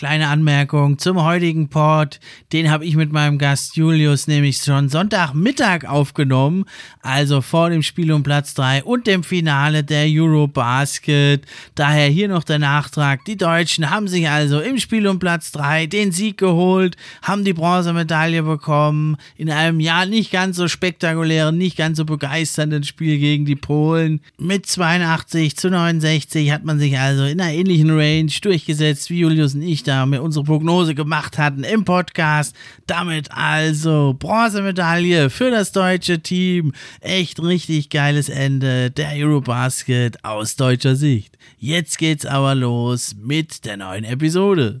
Kleine Anmerkung zum heutigen Pod. Den habe ich mit meinem Gast Julius nämlich schon Sonntagmittag aufgenommen. Also vor dem Spiel um Platz 3 und dem Finale der Eurobasket. Daher hier noch der Nachtrag. Die Deutschen haben sich also im Spiel um Platz 3 den Sieg geholt, haben die Bronzemedaille bekommen. In einem ja nicht ganz so spektakulären, nicht ganz so begeisternden Spiel gegen die Polen. Mit 82 zu 69 hat man sich also in einer ähnlichen Range durchgesetzt wie Julius und ich da mir unsere Prognose gemacht hatten im Podcast. Damit also Bronzemedaille für das deutsche Team. Echt richtig geiles Ende der Eurobasket aus deutscher Sicht. Jetzt geht's aber los mit der neuen Episode.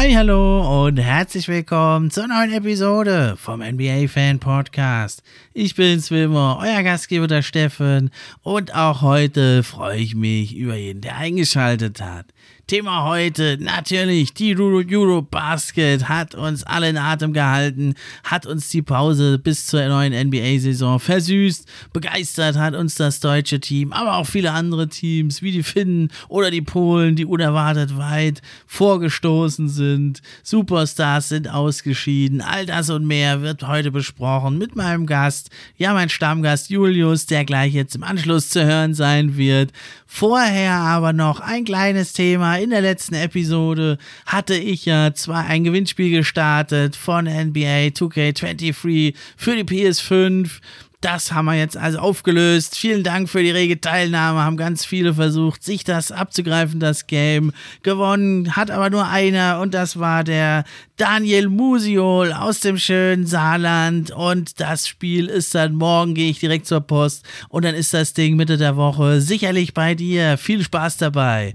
Hi, hallo und herzlich willkommen zur neuen Episode vom NBA Fan Podcast. Ich bin's wie immer, euer Gastgeber der Steffen und auch heute freue ich mich über jeden, der eingeschaltet hat. Thema heute natürlich die Euro, Euro hat uns alle in Atem gehalten, hat uns die Pause bis zur neuen NBA-Saison versüßt, begeistert hat uns das deutsche Team, aber auch viele andere Teams wie die Finnen oder die Polen, die unerwartet weit vorgestoßen sind. Superstars sind ausgeschieden. All das und mehr wird heute besprochen mit meinem Gast, ja, mein Stammgast Julius, der gleich jetzt im Anschluss zu hören sein wird. Vorher aber noch ein kleines Thema in der letzten Episode hatte ich ja zwar ein Gewinnspiel gestartet von NBA 2K23 für die PS5. Das haben wir jetzt also aufgelöst. Vielen Dank für die rege Teilnahme. Haben ganz viele versucht, sich das abzugreifen, das Game. Gewonnen hat aber nur einer und das war der Daniel Musiol aus dem schönen Saarland. Und das Spiel ist dann morgen, gehe ich direkt zur Post und dann ist das Ding Mitte der Woche sicherlich bei dir. Viel Spaß dabei.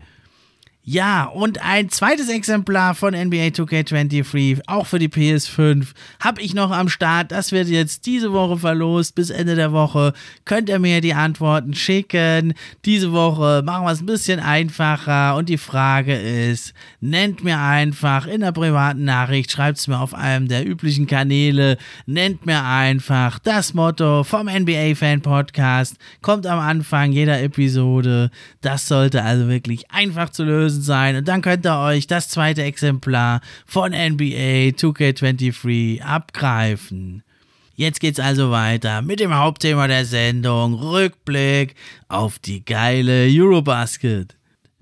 Ja, und ein zweites Exemplar von NBA 2K23, auch für die PS5, habe ich noch am Start. Das wird jetzt diese Woche verlost. Bis Ende der Woche könnt ihr mir die Antworten schicken. Diese Woche machen wir es ein bisschen einfacher. Und die Frage ist, nennt mir einfach in der privaten Nachricht, schreibt es mir auf einem der üblichen Kanäle, nennt mir einfach das Motto vom NBA Fan Podcast. Kommt am Anfang jeder Episode. Das sollte also wirklich einfach zu lösen gewesen sein. Und dann könnt ihr euch das zweite Exemplar von NBA 2K23 abgreifen. Jetzt geht's also weiter mit dem Hauptthema der Sendung: Rückblick auf die geile Eurobasket.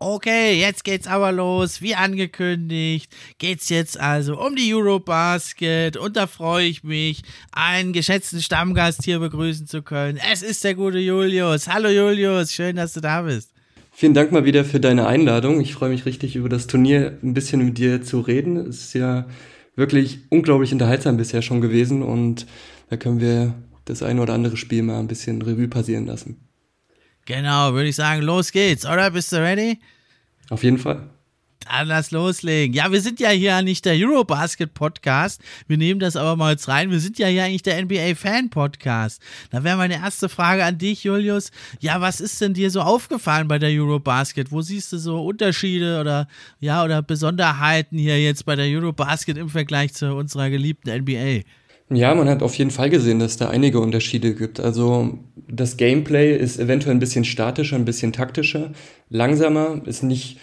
Okay, jetzt geht's aber los. Wie angekündigt, geht's jetzt also um die Eurobasket und da freue ich mich, einen geschätzten Stammgast hier begrüßen zu können. Es ist der gute Julius. Hallo Julius, schön, dass du da bist. Vielen Dank mal wieder für deine Einladung. Ich freue mich richtig über das Turnier ein bisschen mit dir zu reden. Es ist ja wirklich unglaublich unterhaltsam bisher schon gewesen und da können wir das eine oder andere Spiel mal ein bisschen Revue passieren lassen. Genau, würde ich sagen, los geht's, oder? Bist du ready? Auf jeden Fall. Dann lass loslegen. Ja, wir sind ja hier nicht der Eurobasket Podcast. Wir nehmen das aber mal jetzt rein. Wir sind ja hier eigentlich der NBA Fan Podcast. Da wäre meine erste Frage an dich, Julius. Ja, was ist denn dir so aufgefallen bei der Eurobasket? Wo siehst du so Unterschiede oder ja oder Besonderheiten hier jetzt bei der Eurobasket im Vergleich zu unserer geliebten NBA? Ja, man hat auf jeden Fall gesehen, dass da einige Unterschiede gibt. Also das Gameplay ist eventuell ein bisschen statischer, ein bisschen taktischer, langsamer, ist nicht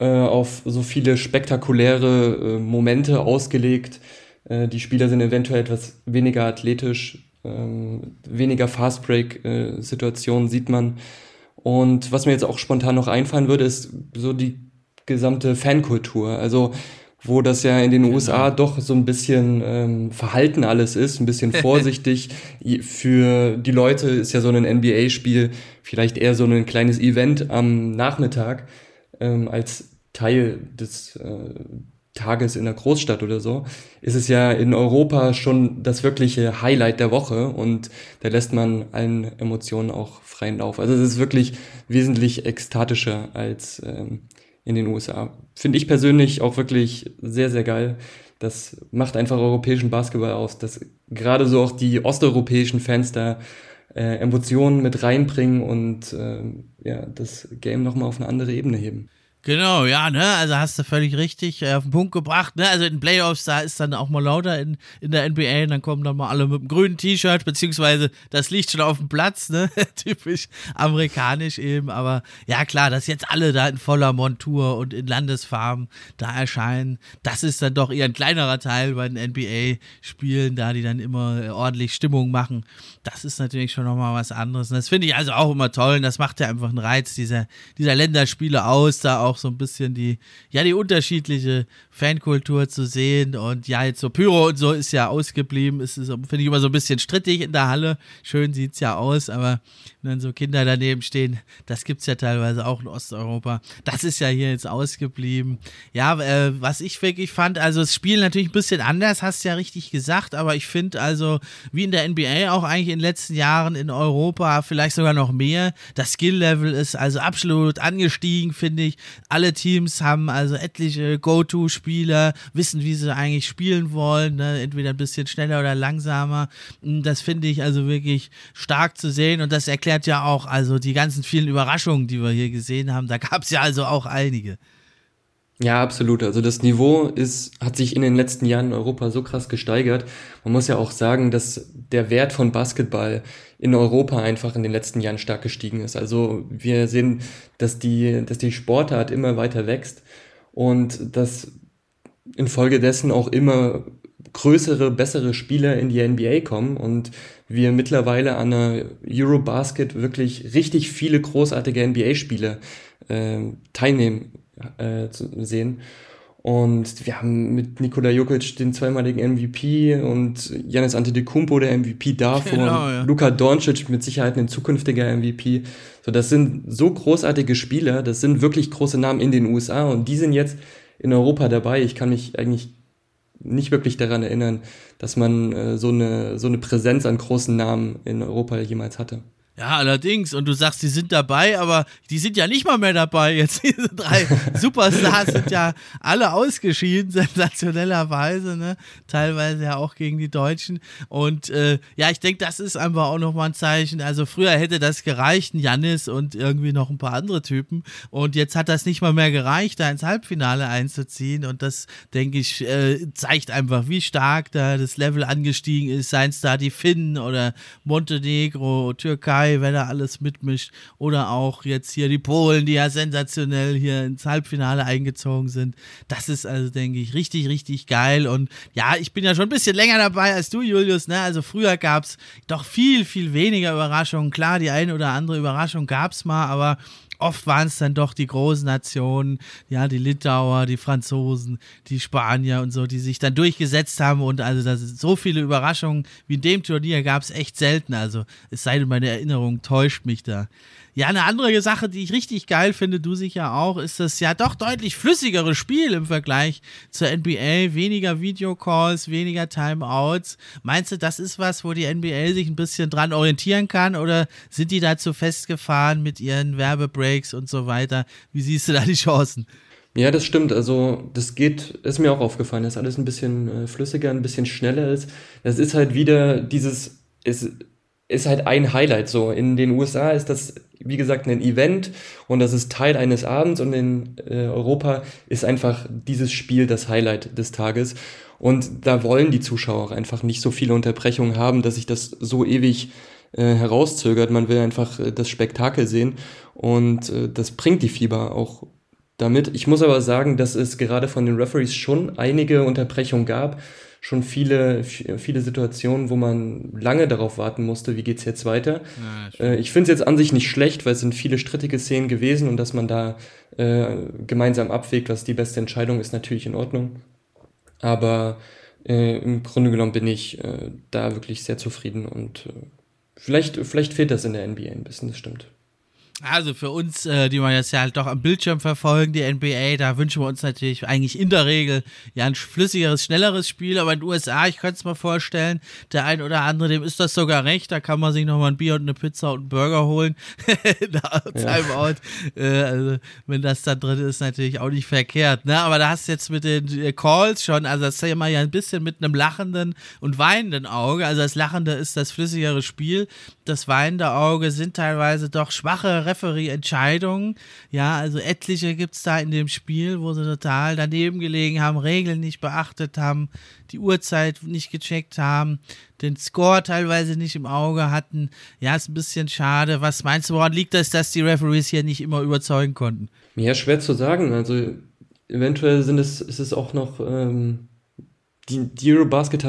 äh, auf so viele spektakuläre äh, Momente ausgelegt. Äh, die Spieler sind eventuell etwas weniger athletisch, ähm, weniger Fast-Break-Situationen sieht man. Und was mir jetzt auch spontan noch einfallen würde, ist so die gesamte Fankultur. Also wo das ja in den genau. USA doch so ein bisschen ähm, verhalten alles ist, ein bisschen vorsichtig. Für die Leute ist ja so ein NBA-Spiel vielleicht eher so ein kleines Event am Nachmittag ähm, als Teil des äh, Tages in der Großstadt oder so, ist es ja in Europa schon das wirkliche Highlight der Woche und da lässt man allen Emotionen auch freien Lauf. Also es ist wirklich wesentlich ekstatischer als ähm, in den USA. Finde ich persönlich auch wirklich sehr, sehr geil. Das macht einfach europäischen Basketball aus, dass gerade so auch die osteuropäischen Fans da äh, Emotionen mit reinbringen und äh, ja, das Game nochmal auf eine andere Ebene heben. Genau, ja, ne, also hast du völlig richtig äh, auf den Punkt gebracht, ne, also in Playoffs, da ist dann auch mal lauter in, in der NBA und dann kommen dann mal alle mit dem grünen T-Shirt, beziehungsweise das liegt schon auf dem Platz, ne, typisch amerikanisch eben, aber ja klar, dass jetzt alle da in voller Montur und in Landesfarben da erscheinen, das ist dann doch eher ein kleinerer Teil bei den NBA-Spielen, da die dann immer äh, ordentlich Stimmung machen, das ist natürlich schon nochmal was anderes. Und das finde ich also auch immer toll und das macht ja einfach einen Reiz dieser, dieser Länderspiele aus, da auch auch so ein bisschen die, ja, die unterschiedliche Fankultur zu sehen. Und ja, jetzt so Pyro und so ist ja ausgeblieben. Ist, ist finde ich immer so ein bisschen strittig in der Halle. Schön sieht es ja aus, aber wenn so Kinder daneben stehen, das gibt es ja teilweise auch in Osteuropa. Das ist ja hier jetzt ausgeblieben. Ja, äh, was ich wirklich fand, also das Spiel natürlich ein bisschen anders, hast du ja richtig gesagt, aber ich finde also, wie in der NBA auch eigentlich in den letzten Jahren in Europa, vielleicht sogar noch mehr, das Skill-Level ist also absolut angestiegen, finde ich. Alle Teams haben also etliche Go-To-Spieler, wissen, wie sie eigentlich spielen wollen, ne? entweder ein bisschen schneller oder langsamer. Hm, das finde ich also wirklich stark zu sehen und das erklärt ja auch also die ganzen vielen Überraschungen, die wir hier gesehen haben. Da gab es ja also auch einige. Ja, absolut. Also das Niveau ist, hat sich in den letzten Jahren in Europa so krass gesteigert. Man muss ja auch sagen, dass der Wert von Basketball in Europa einfach in den letzten Jahren stark gestiegen ist. Also wir sehen, dass die, dass die Sportart immer weiter wächst und dass infolgedessen auch immer größere, bessere Spieler in die NBA kommen und wir mittlerweile an der Eurobasket wirklich richtig viele großartige NBA-Spieler äh, teilnehmen äh, zu sehen. Und wir haben mit Nikola Jokic den zweimaligen MVP und Janis Antetokounmpo der MVP davor. Genau, ja. Luka Doncic mit Sicherheit ein zukünftiger MVP. So, das sind so großartige Spieler, das sind wirklich große Namen in den USA und die sind jetzt in Europa dabei. Ich kann mich eigentlich nicht wirklich daran erinnern, dass man äh, so, eine, so eine Präsenz an großen Namen in Europa jemals hatte. Ja, allerdings. Und du sagst, die sind dabei, aber die sind ja nicht mal mehr dabei. Jetzt diese drei Superstars sind ja alle ausgeschieden, sensationellerweise, ne? Teilweise ja auch gegen die Deutschen. Und äh, ja, ich denke, das ist einfach auch nochmal ein Zeichen. Also früher hätte das gereicht, ein Janis und irgendwie noch ein paar andere Typen. Und jetzt hat das nicht mal mehr gereicht, da ins Halbfinale einzuziehen. Und das, denke ich, äh, zeigt einfach, wie stark da das Level angestiegen ist. Seien es da die Finnen oder Montenegro, Türkei dabei, wenn er alles mitmischt. Oder auch jetzt hier die Polen, die ja sensationell hier ins Halbfinale eingezogen sind. Das ist also, denke ich, richtig, richtig geil. Und ja, ich bin ja schon ein bisschen länger dabei als du, Julius. Ne? Also früher gab es doch viel, viel weniger Überraschungen. Klar, die eine oder andere Überraschung gab es mal, aber oft waren es dann doch die großen Nationen, ja, die Litauer, die Franzosen, die Spanier und so, die sich dann durchgesetzt haben und also das so viele Überraschungen wie in dem Turnier gab es echt selten. Also es sei denn, meine Erinnerung täuscht mich da. Ja, eine andere Sache, die ich richtig geil finde, du sicher auch, ist das ja doch deutlich flüssigere Spiel im Vergleich zur NBA. Weniger Videocalls, weniger Timeouts. Meinst du, das ist was, wo die NBA sich ein bisschen dran orientieren kann oder sind die dazu festgefahren mit ihren Werbebreaks und so weiter? Wie siehst du da die Chancen? Ja, das stimmt. Also das geht, ist mir auch aufgefallen, dass alles ein bisschen äh, flüssiger, ein bisschen schneller ist. Das ist halt wieder dieses, ist, ist halt ein Highlight so. In den USA ist das, wie gesagt, ein Event und das ist Teil eines Abends und in äh, Europa ist einfach dieses Spiel das Highlight des Tages. Und da wollen die Zuschauer auch einfach nicht so viele Unterbrechungen haben, dass sich das so ewig äh, herauszögert. Man will einfach äh, das Spektakel sehen und äh, das bringt die Fieber auch damit. Ich muss aber sagen, dass es gerade von den Referees schon einige Unterbrechungen gab, schon viele, viele Situationen, wo man lange darauf warten musste, wie geht's jetzt weiter. Ja, äh, ich finde es jetzt an sich nicht schlecht, weil es sind viele strittige Szenen gewesen und dass man da äh, gemeinsam abwägt, was die beste Entscheidung ist, natürlich in Ordnung. Aber äh, im Grunde genommen bin ich äh, da wirklich sehr zufrieden und äh, vielleicht, vielleicht fehlt das in der NBA ein bisschen, das stimmt. Also für uns, äh, die man jetzt ja halt doch am Bildschirm verfolgen, die NBA, da wünschen wir uns natürlich eigentlich in der Regel ja ein flüssigeres, schnelleres Spiel. Aber in den USA, ich könnte es mir vorstellen, der ein oder andere, dem ist das sogar recht. Da kann man sich nochmal ein Bier und eine Pizza und einen Burger holen. da Timeout. Ja. Äh, also, wenn das da drin ist, natürlich auch nicht verkehrt. Ne? Aber da hast du jetzt mit den äh, Calls schon, also das ist ja mal ja ein bisschen mit einem lachenden und weinenden Auge. Also das Lachende ist das flüssigere Spiel. Das weinende Auge sind teilweise doch schwache Referee-Entscheidungen. Ja, also etliche gibt es da in dem Spiel, wo sie total daneben gelegen haben, Regeln nicht beachtet haben, die Uhrzeit nicht gecheckt haben, den Score teilweise nicht im Auge hatten. Ja, ist ein bisschen schade. Was meinst du, woran liegt das, dass die Referees hier nicht immer überzeugen konnten? Ja, schwer zu sagen. Also eventuell sind es, ist es auch noch ähm, die, die Eurobasket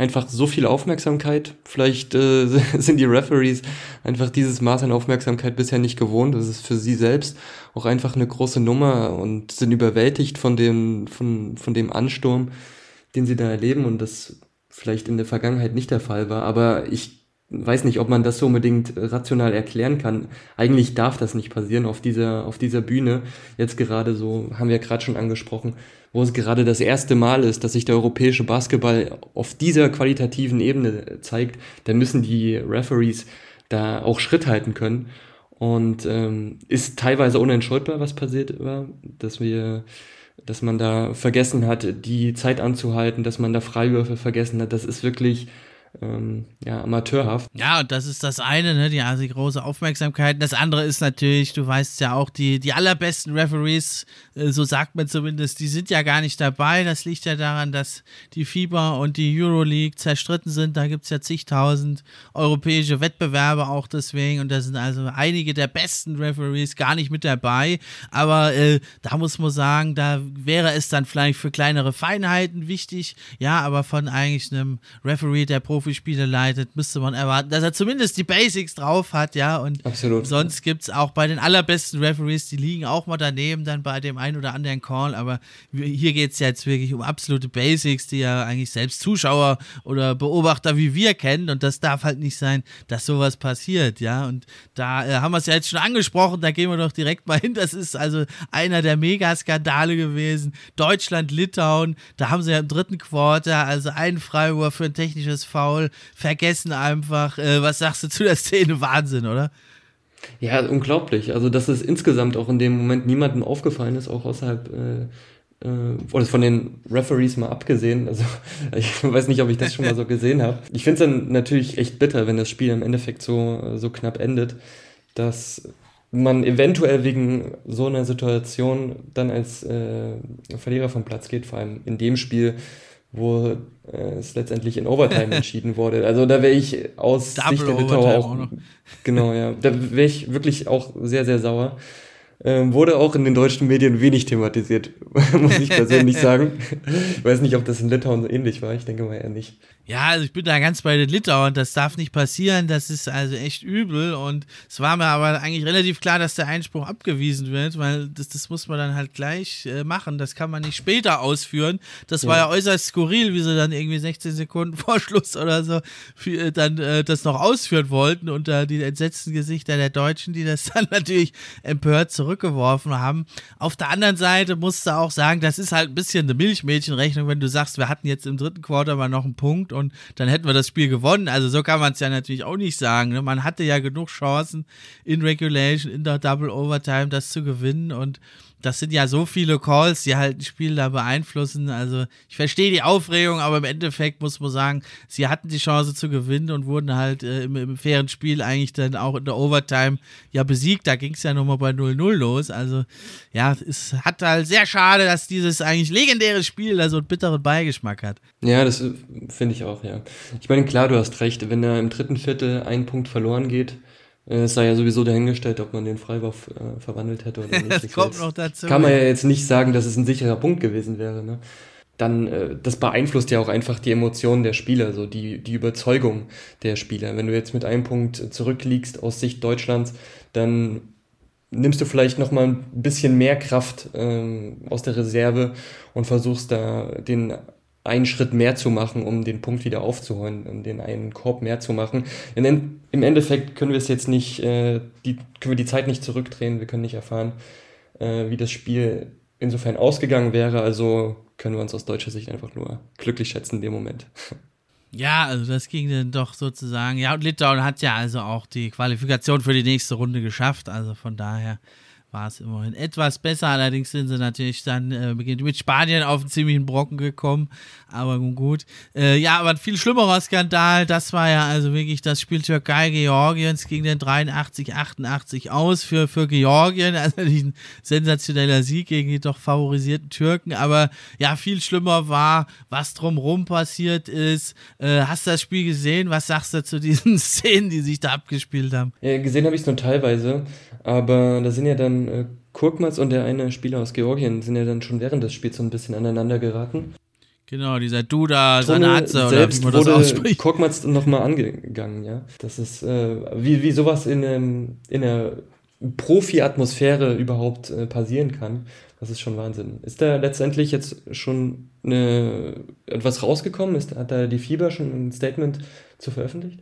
einfach so viel Aufmerksamkeit. Vielleicht äh, sind die Referees einfach dieses Maß an Aufmerksamkeit bisher nicht gewohnt. Das ist für sie selbst auch einfach eine große Nummer und sind überwältigt von dem, von, von dem Ansturm, den sie da erleben und das vielleicht in der Vergangenheit nicht der Fall war. Aber ich weiß nicht, ob man das so unbedingt rational erklären kann. Eigentlich darf das nicht passieren auf dieser, auf dieser Bühne. Jetzt gerade so, haben wir gerade schon angesprochen, wo es gerade das erste Mal ist, dass sich der europäische Basketball auf dieser qualitativen Ebene zeigt, dann müssen die Referees da auch Schritt halten können. Und ähm, ist teilweise unentschuldbar, was passiert war, dass wir, dass man da vergessen hat, die Zeit anzuhalten, dass man da Freiwürfe vergessen hat. Das ist wirklich ähm, ja, amateurhaft. Ja, und das ist das eine, ne, die, also die große Aufmerksamkeit. Das andere ist natürlich, du weißt ja auch, die, die allerbesten Referees, äh, so sagt man zumindest, die sind ja gar nicht dabei. Das liegt ja daran, dass die FIBA und die Euroleague zerstritten sind. Da gibt es ja zigtausend europäische Wettbewerbe auch deswegen. Und da sind also einige der besten Referees gar nicht mit dabei. Aber äh, da muss man sagen, da wäre es dann vielleicht für kleinere Feinheiten wichtig. Ja, aber von eigentlich einem Referee, der Profi Profispiele leitet, müsste man erwarten, dass er zumindest die Basics drauf hat, ja. Und Absolut. sonst gibt es auch bei den allerbesten Referees, die liegen auch mal daneben, dann bei dem einen oder anderen Call. Aber hier geht es jetzt wirklich um absolute Basics, die ja eigentlich selbst Zuschauer oder Beobachter wie wir kennen. Und das darf halt nicht sein, dass sowas passiert, ja. Und da äh, haben wir es ja jetzt schon angesprochen, da gehen wir doch direkt mal hin. Das ist also einer der Megaskandale gewesen. Deutschland, Litauen, da haben sie ja im dritten Quarter also einen Freiwurf für ein technisches Foul Foul, vergessen einfach. Äh, was sagst du zu der Szene? Wahnsinn, oder? Ja, unglaublich. Also, dass es insgesamt auch in dem Moment niemandem aufgefallen ist, auch außerhalb, äh, äh, oder von den Referees mal abgesehen. Also, ich weiß nicht, ob ich das schon mal so gesehen habe. Ich finde es dann natürlich echt bitter, wenn das Spiel im Endeffekt so, so knapp endet, dass man eventuell wegen so einer Situation dann als äh, Verlierer vom Platz geht, vor allem in dem Spiel, wo es letztendlich in Overtime entschieden wurde. Also da wäre ich aus Double Sicht der Litauer auch, auch genau, ja, da wäre ich wirklich auch sehr, sehr sauer. Ähm, wurde auch in den deutschen Medien wenig thematisiert, muss ich persönlich sagen. Ich weiß nicht, ob das in Litauen so ähnlich war. Ich denke mal eher nicht. Ja, also ich bin da ganz bei den Litauen. Das darf nicht passieren. Das ist also echt übel. Und es war mir aber eigentlich relativ klar, dass der Einspruch abgewiesen wird, weil das, das muss man dann halt gleich äh, machen. Das kann man nicht später ausführen. Das ja. war ja äußerst skurril, wie sie dann irgendwie 16 Sekunden vor Schluss oder so für, äh, dann äh, das noch ausführen wollten unter die entsetzten Gesichter der Deutschen, die das dann natürlich empört zurückgeworfen haben. Auf der anderen Seite musst du auch sagen, das ist halt ein bisschen eine Milchmädchenrechnung, wenn du sagst, wir hatten jetzt im dritten Quarter mal noch einen Punkt und dann hätten wir das Spiel gewonnen. Also so kann man es ja natürlich auch nicht sagen. Ne? Man hatte ja genug Chancen in Regulation, in der Double Overtime das zu gewinnen und das sind ja so viele Calls, die halt ein Spiel da beeinflussen. Also ich verstehe die Aufregung, aber im Endeffekt muss man sagen, sie hatten die Chance zu gewinnen und wurden halt äh, im, im, fairen Spiel eigentlich dann auch in der Overtime ja besiegt. Da ging es ja nochmal bei 0-0 los. Also ja, es hat halt sehr schade, dass dieses eigentlich legendäre Spiel da so einen bitteren Beigeschmack hat. Ja, das äh, finde ich auch, ja. Ich meine, klar, du hast recht, wenn da im dritten Viertel ein Punkt verloren geht, es sei ja sowieso dahingestellt, ob man den Freiwurf äh, verwandelt hätte oder nicht. das kommt noch dazu. Kann man ja jetzt nicht sagen, dass es ein sicherer Punkt gewesen wäre. Ne? Dann, äh, das beeinflusst ja auch einfach die Emotionen der Spieler, so die, die Überzeugung der Spieler. Wenn du jetzt mit einem Punkt zurückliegst aus Sicht Deutschlands, dann nimmst du vielleicht noch mal ein bisschen mehr Kraft ähm, aus der Reserve und versuchst da den einen Schritt mehr zu machen, um den Punkt wieder aufzuholen, um den einen Korb mehr zu machen. In, Im Endeffekt können wir es jetzt nicht, äh, die, können wir die Zeit nicht zurückdrehen, wir können nicht erfahren, äh, wie das Spiel insofern ausgegangen wäre, also können wir uns aus deutscher Sicht einfach nur glücklich schätzen in dem Moment. Ja, also das ging dann doch sozusagen. Ja, und Litauen hat ja also auch die Qualifikation für die nächste Runde geschafft, also von daher war es immerhin etwas besser. Allerdings sind sie natürlich dann äh, mit Spanien auf einen ziemlichen Brocken gekommen. Aber gut. Äh, ja, aber ein viel schlimmerer Skandal, das war ja also wirklich das Spiel Türkei-Georgiens ging den 83-88 aus für, für Georgien. Also ein sensationeller Sieg gegen die doch favorisierten Türken. Aber ja, viel schlimmer war, was drumherum passiert ist. Äh, hast du das Spiel gesehen? Was sagst du zu diesen Szenen, die sich da abgespielt haben? Ja, gesehen habe ich es nur teilweise. Aber da sind ja dann äh, Kurkmaz und der eine Spieler aus Georgien sind ja dann schon während des Spiels so ein bisschen aneinander geraten. Genau, dieser Duda Sanatze oder wie man das ausspricht. Korkmaz nochmal angegangen, ja. Das ist, äh, wie, wie sowas in, ähm, in einer Profi-Atmosphäre überhaupt äh, passieren kann. Das ist schon Wahnsinn. Ist da letztendlich jetzt schon eine, etwas rausgekommen? Ist, hat da die Fieber schon ein Statement zu veröffentlicht?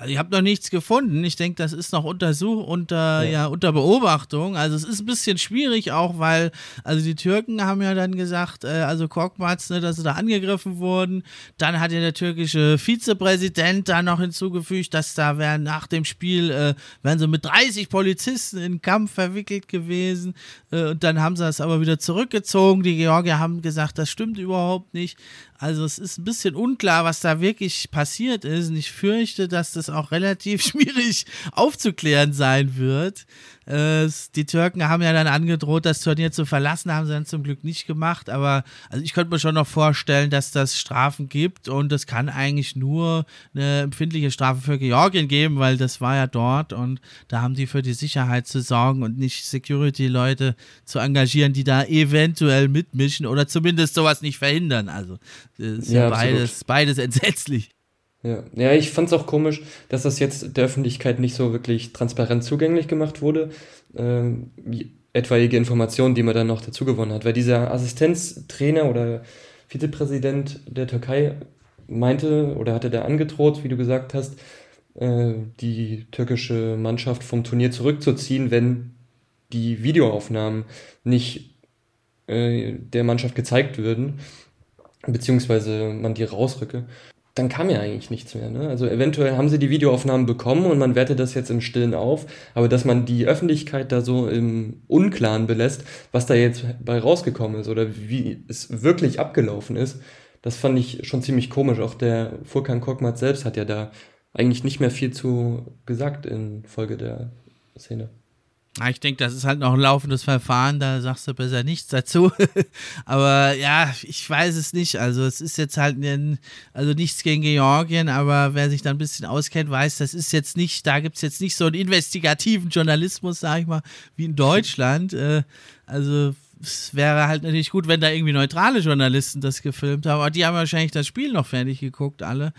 Also ich habe noch nichts gefunden. Ich denke, das ist noch untersucht unter ja. ja. unter Beobachtung. Also es ist ein bisschen schwierig auch, weil also die Türken haben ja dann gesagt, äh, also Korkmaz, ne, dass sie da angegriffen wurden. Dann hat ja der türkische Vizepräsident da noch hinzugefügt, dass da wären nach dem Spiel äh, wären sie mit 30 Polizisten in Kampf verwickelt gewesen. Äh, und dann haben sie das aber wieder zurückgezogen. Die Georgier haben gesagt, das stimmt überhaupt nicht. Also es ist ein bisschen unklar, was da wirklich passiert ist. Und ich fürchte, dass das auch relativ schwierig aufzuklären sein wird. Äh, die Türken haben ja dann angedroht, das Turnier zu verlassen, haben sie dann zum Glück nicht gemacht. Aber also ich könnte mir schon noch vorstellen, dass das Strafen gibt und es kann eigentlich nur eine empfindliche Strafe für Georgien geben, weil das war ja dort und da haben die für die Sicherheit zu sorgen und nicht Security-Leute zu engagieren, die da eventuell mitmischen oder zumindest sowas nicht verhindern. Also ist ja, ja beides, beides entsetzlich. Ja, ja ich fand es auch komisch, dass das jetzt der Öffentlichkeit nicht so wirklich transparent zugänglich gemacht wurde. Ähm, etwaige Informationen, die man dann noch dazu gewonnen hat. Weil dieser Assistenztrainer oder Vizepräsident der Türkei meinte oder hatte da angedroht, wie du gesagt hast, äh, die türkische Mannschaft vom Turnier zurückzuziehen, wenn die Videoaufnahmen nicht äh, der Mannschaft gezeigt würden, beziehungsweise man die rausrücke dann kam ja eigentlich nichts mehr. Ne? Also eventuell haben sie die Videoaufnahmen bekommen und man wertet das jetzt im Stillen auf, aber dass man die Öffentlichkeit da so im Unklaren belässt, was da jetzt bei rausgekommen ist oder wie es wirklich abgelaufen ist, das fand ich schon ziemlich komisch. Auch der Furkan Korkmaz selbst hat ja da eigentlich nicht mehr viel zu gesagt in Folge der Szene. Ich denke, das ist halt noch ein laufendes Verfahren, da sagst du besser nichts dazu. aber ja, ich weiß es nicht. Also es ist jetzt halt, ein, also nichts gegen Georgien, aber wer sich da ein bisschen auskennt, weiß, das ist jetzt nicht, da gibt es jetzt nicht so einen investigativen Journalismus, sag ich mal, wie in Deutschland. Äh, also es wäre halt natürlich gut, wenn da irgendwie neutrale Journalisten das gefilmt haben. Aber die haben wahrscheinlich das Spiel noch fertig geguckt, alle.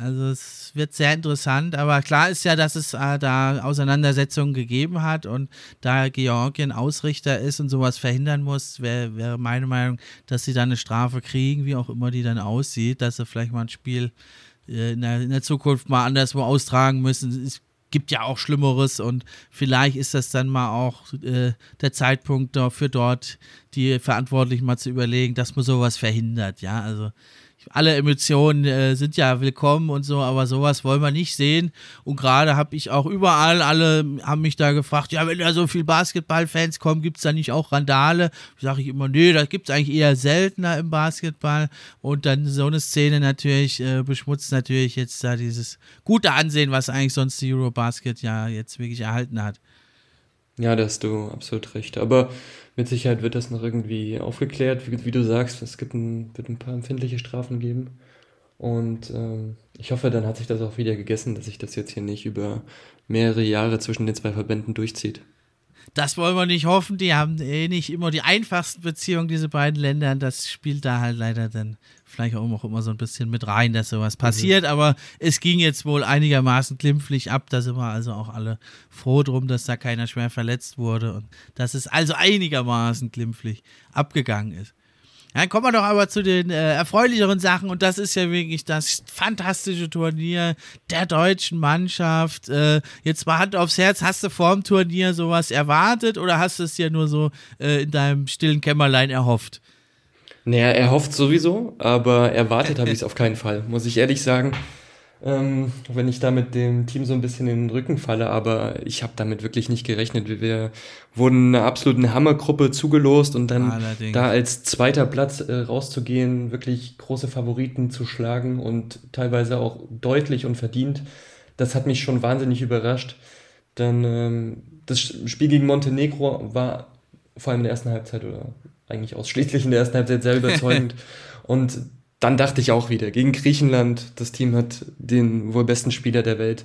Also es wird sehr interessant. Aber klar ist ja, dass es äh, da Auseinandersetzungen gegeben hat und da Georgien Ausrichter ist und sowas verhindern muss, wäre wär meine Meinung, dass sie da eine Strafe kriegen, wie auch immer die dann aussieht, dass sie vielleicht mal ein Spiel äh, in der, in der Zukunft mal anderswo austragen müssen. Es gibt ja auch Schlimmeres und vielleicht ist das dann mal auch äh, der Zeitpunkt dafür dort, die Verantwortlichen mal zu überlegen, dass man sowas verhindert. Ja, also alle Emotionen äh, sind ja willkommen und so, aber sowas wollen wir nicht sehen. Und gerade habe ich auch überall, alle haben mich da gefragt, ja, wenn da so viel Basketballfans kommen, gibt es da nicht auch Randale? Sage ich immer, nee, das gibt es eigentlich eher seltener im Basketball. Und dann so eine Szene natürlich äh, beschmutzt natürlich jetzt da dieses gute Ansehen, was eigentlich sonst die Eurobasket ja jetzt wirklich erhalten hat. Ja, da hast du absolut recht. Aber mit Sicherheit wird das noch irgendwie aufgeklärt. Wie, wie du sagst, es gibt ein, wird ein paar empfindliche Strafen geben. Und ähm, ich hoffe, dann hat sich das auch wieder gegessen, dass sich das jetzt hier nicht über mehrere Jahre zwischen den zwei Verbänden durchzieht. Das wollen wir nicht hoffen. Die haben eh nicht immer die einfachsten Beziehungen, diese beiden Länder. Das spielt da halt leider dann vielleicht auch immer so ein bisschen mit rein, dass sowas mhm. passiert. Mhm. Aber es ging jetzt wohl einigermaßen glimpflich ab. Da sind wir also auch alle froh drum, dass da keiner schwer verletzt wurde und dass es also einigermaßen glimpflich abgegangen ist. Dann kommen wir doch aber zu den äh, erfreulicheren Sachen und das ist ja wirklich das fantastische Turnier der deutschen Mannschaft. Äh, jetzt mal Hand aufs Herz, hast du vor dem Turnier sowas erwartet oder hast du es dir nur so äh, in deinem stillen Kämmerlein erhofft? Naja, er hofft sowieso, aber erwartet habe ich es auf keinen Fall, muss ich ehrlich sagen. Ähm, wenn ich da mit dem Team so ein bisschen in den Rücken falle, aber ich habe damit wirklich nicht gerechnet. Wir wurden einer absoluten Hammergruppe zugelost und dann Allerdings. da als zweiter Platz äh, rauszugehen, wirklich große Favoriten zu schlagen und teilweise auch deutlich und verdient, das hat mich schon wahnsinnig überrascht. Dann ähm, das Spiel gegen Montenegro war vor allem in der ersten Halbzeit oder eigentlich ausschließlich in der ersten Halbzeit sehr überzeugend. und dann dachte ich auch wieder, gegen Griechenland, das Team hat den wohl besten Spieler der Welt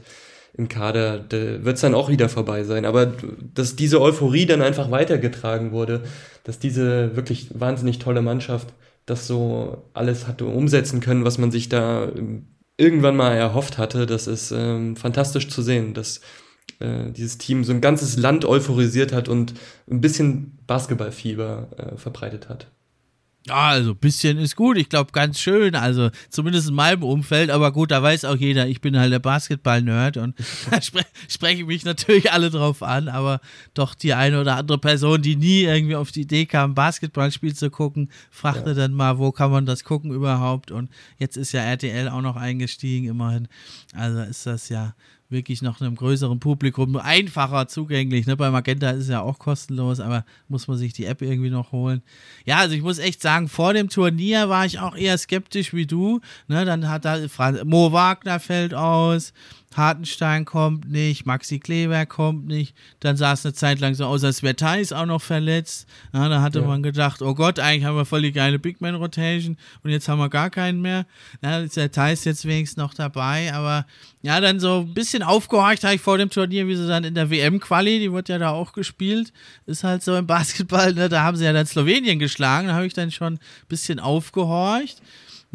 im Kader, da wird es dann auch wieder vorbei sein. Aber dass diese Euphorie dann einfach weitergetragen wurde, dass diese wirklich wahnsinnig tolle Mannschaft das so alles hatte umsetzen können, was man sich da irgendwann mal erhofft hatte, das ist ähm, fantastisch zu sehen, dass äh, dieses Team so ein ganzes Land euphorisiert hat und ein bisschen Basketballfieber äh, verbreitet hat. Ja, also ein bisschen ist gut. Ich glaube, ganz schön. Also zumindest in meinem Umfeld. Aber gut, da weiß auch jeder, ich bin halt der Basketball-Nerd und da spre spreche mich natürlich alle drauf an. Aber doch die eine oder andere Person, die nie irgendwie auf die Idee kam, Basketballspiel zu gucken, fragte ja. dann mal, wo kann man das gucken überhaupt? Und jetzt ist ja RTL auch noch eingestiegen, immerhin. Also ist das ja wirklich noch einem größeren Publikum einfacher zugänglich. Ne? Bei Magenta ist es ja auch kostenlos, aber muss man sich die App irgendwie noch holen. Ja, also ich muss echt sagen, vor dem Turnier war ich auch eher skeptisch wie du. Ne? Dann hat da Mo Wagner fällt aus. Hartenstein kommt nicht, Maxi Kleber kommt nicht. Dann sah es eine Zeit lang so aus, als wäre Thais auch noch verletzt. Ja, da hatte ja. man gedacht, oh Gott, eigentlich haben wir voll die geile Big Man Rotation und jetzt haben wir gar keinen mehr. Ja, ist der Thais jetzt wenigstens noch dabei, aber ja, dann so ein bisschen aufgehorcht habe ich vor dem Turnier, wie sie dann in der WM-Quali, die wird ja da auch gespielt, ist halt so im Basketball, ne, da haben sie ja dann Slowenien geschlagen, da habe ich dann schon ein bisschen aufgehorcht.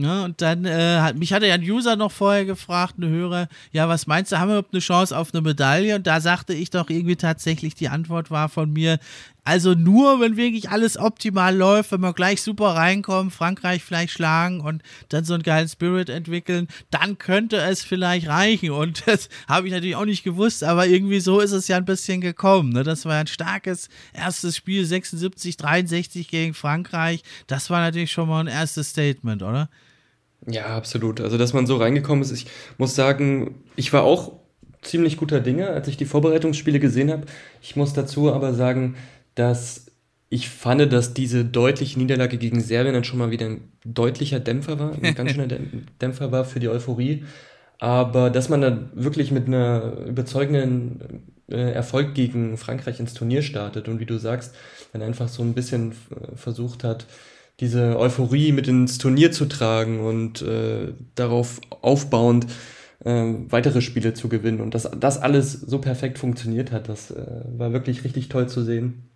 Ja, und dann äh, hat mich hatte ja ein User noch vorher gefragt, ein Hörer, ja, was meinst du, haben wir überhaupt eine Chance auf eine Medaille? Und da sagte ich doch irgendwie tatsächlich, die Antwort war von mir, also nur, wenn wirklich alles optimal läuft, wenn wir gleich super reinkommen, Frankreich vielleicht schlagen und dann so einen geilen Spirit entwickeln, dann könnte es vielleicht reichen. Und das habe ich natürlich auch nicht gewusst, aber irgendwie so ist es ja ein bisschen gekommen. Ne? Das war ein starkes erstes Spiel, 76, 63 gegen Frankreich. Das war natürlich schon mal ein erstes Statement, oder? Ja, absolut. Also, dass man so reingekommen ist, ich muss sagen, ich war auch ziemlich guter Dinge, als ich die Vorbereitungsspiele gesehen habe. Ich muss dazu aber sagen, dass ich fand, dass diese deutliche Niederlage gegen Serbien dann schon mal wieder ein deutlicher Dämpfer war, ein ganz schöner Dämpfer war für die Euphorie. Aber dass man dann wirklich mit einer überzeugenden äh, Erfolg gegen Frankreich ins Turnier startet und wie du sagst, dann einfach so ein bisschen äh, versucht hat, diese Euphorie mit ins Turnier zu tragen und äh, darauf aufbauend äh, weitere Spiele zu gewinnen. Und dass das alles so perfekt funktioniert hat, das äh, war wirklich richtig toll zu sehen.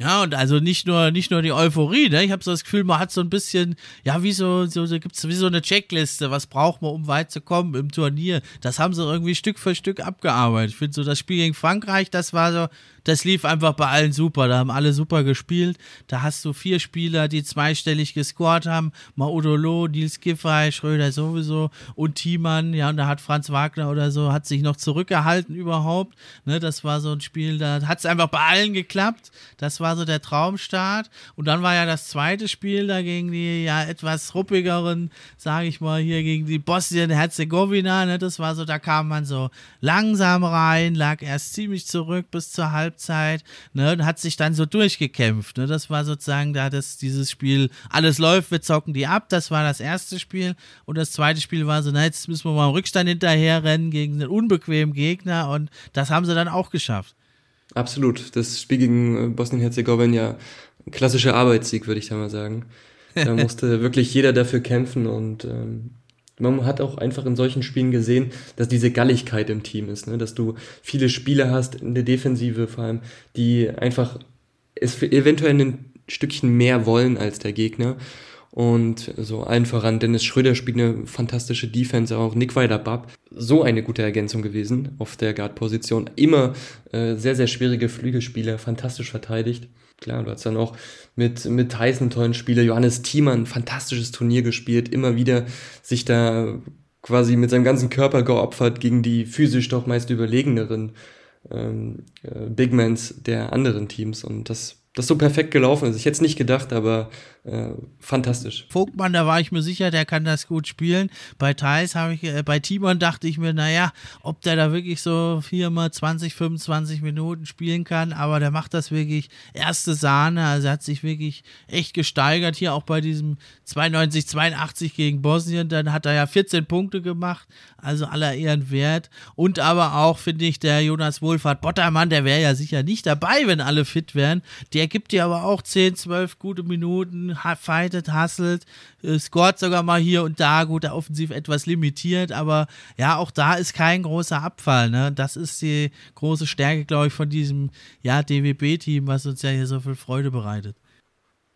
Ja, und also nicht nur, nicht nur die Euphorie, ne? Ich habe so das Gefühl, man hat so ein bisschen, ja, wie so, so, so gibt es wie so eine Checkliste, was braucht man, um weit zu kommen im Turnier. Das haben sie irgendwie Stück für Stück abgearbeitet. Ich finde so, das Spiel gegen Frankreich, das war so, das lief einfach bei allen super. Da haben alle super gespielt. Da hast du vier Spieler, die zweistellig gescored haben. Maudolo, Nils Giffey, Schröder sowieso und Thiemann. Ja, und da hat Franz Wagner oder so, hat sich noch zurückgehalten überhaupt. Ne, das war so ein Spiel, da hat es einfach bei allen geklappt. Das war so der Traumstart. Und dann war ja das zweite Spiel da gegen die ja etwas ruppigeren, sage ich mal, hier gegen die Bosnien-Herzegowina. Ne, das war so, da kam man so langsam rein, lag erst ziemlich zurück bis zur Halbzeit ne, und hat sich dann so durchgekämpft. Ne. Das war sozusagen da das, dieses Spiel, alles läuft, wir zocken die ab. Das war das erste Spiel. Und das zweite Spiel war so, na, jetzt müssen wir mal im Rückstand hinterher rennen gegen einen unbequemen Gegner. Und das haben sie dann auch geschafft. Absolut. Das Spiel gegen äh, Bosnien-Herzegowina ja ein klassischer Arbeitssieg, würde ich da mal sagen. Da musste wirklich jeder dafür kämpfen und ähm, man hat auch einfach in solchen Spielen gesehen, dass diese Galligkeit im Team ist, ne? dass du viele Spieler hast in der Defensive vor allem, die einfach es eventuell ein Stückchen mehr wollen als der Gegner. Und so allen voran, Dennis Schröder spielt eine fantastische Defense, auch Nick Weiler-Bab. So eine gute Ergänzung gewesen auf der Guard-Position. Immer äh, sehr, sehr schwierige Flügelspieler, fantastisch verteidigt. Klar, du hast dann auch mit, mit Tyson einen tollen Spieler, Johannes Thiemann, fantastisches Turnier gespielt, immer wieder sich da quasi mit seinem ganzen Körper geopfert gegen die physisch doch meist überlegeneren ähm, äh, Bigmans der anderen Teams. Und das das so perfekt gelaufen ist. Ich hätte es nicht gedacht, aber äh, fantastisch. Vogtmann, da war ich mir sicher, der kann das gut spielen. Bei Thais habe ich, äh, bei Timon dachte ich mir, naja, ob der da wirklich so viermal 20, 25 Minuten spielen kann, aber der macht das wirklich erste Sahne, also hat sich wirklich echt gesteigert. Hier auch bei diesem 92, 82 gegen Bosnien, dann hat er ja 14 Punkte gemacht, also aller Ehren wert. Und aber auch, finde ich, der Jonas Wohlfahrt Bottermann, der wäre ja sicher nicht dabei, wenn alle fit wären. Der gibt dir aber auch 10, 12 gute Minuten, fightet, hustelt, äh, scoret sogar mal hier und da, gut, offensiv etwas limitiert, aber ja, auch da ist kein großer Abfall. Ne? Das ist die große Stärke, glaube ich, von diesem ja, DWB-Team, was uns ja hier so viel Freude bereitet.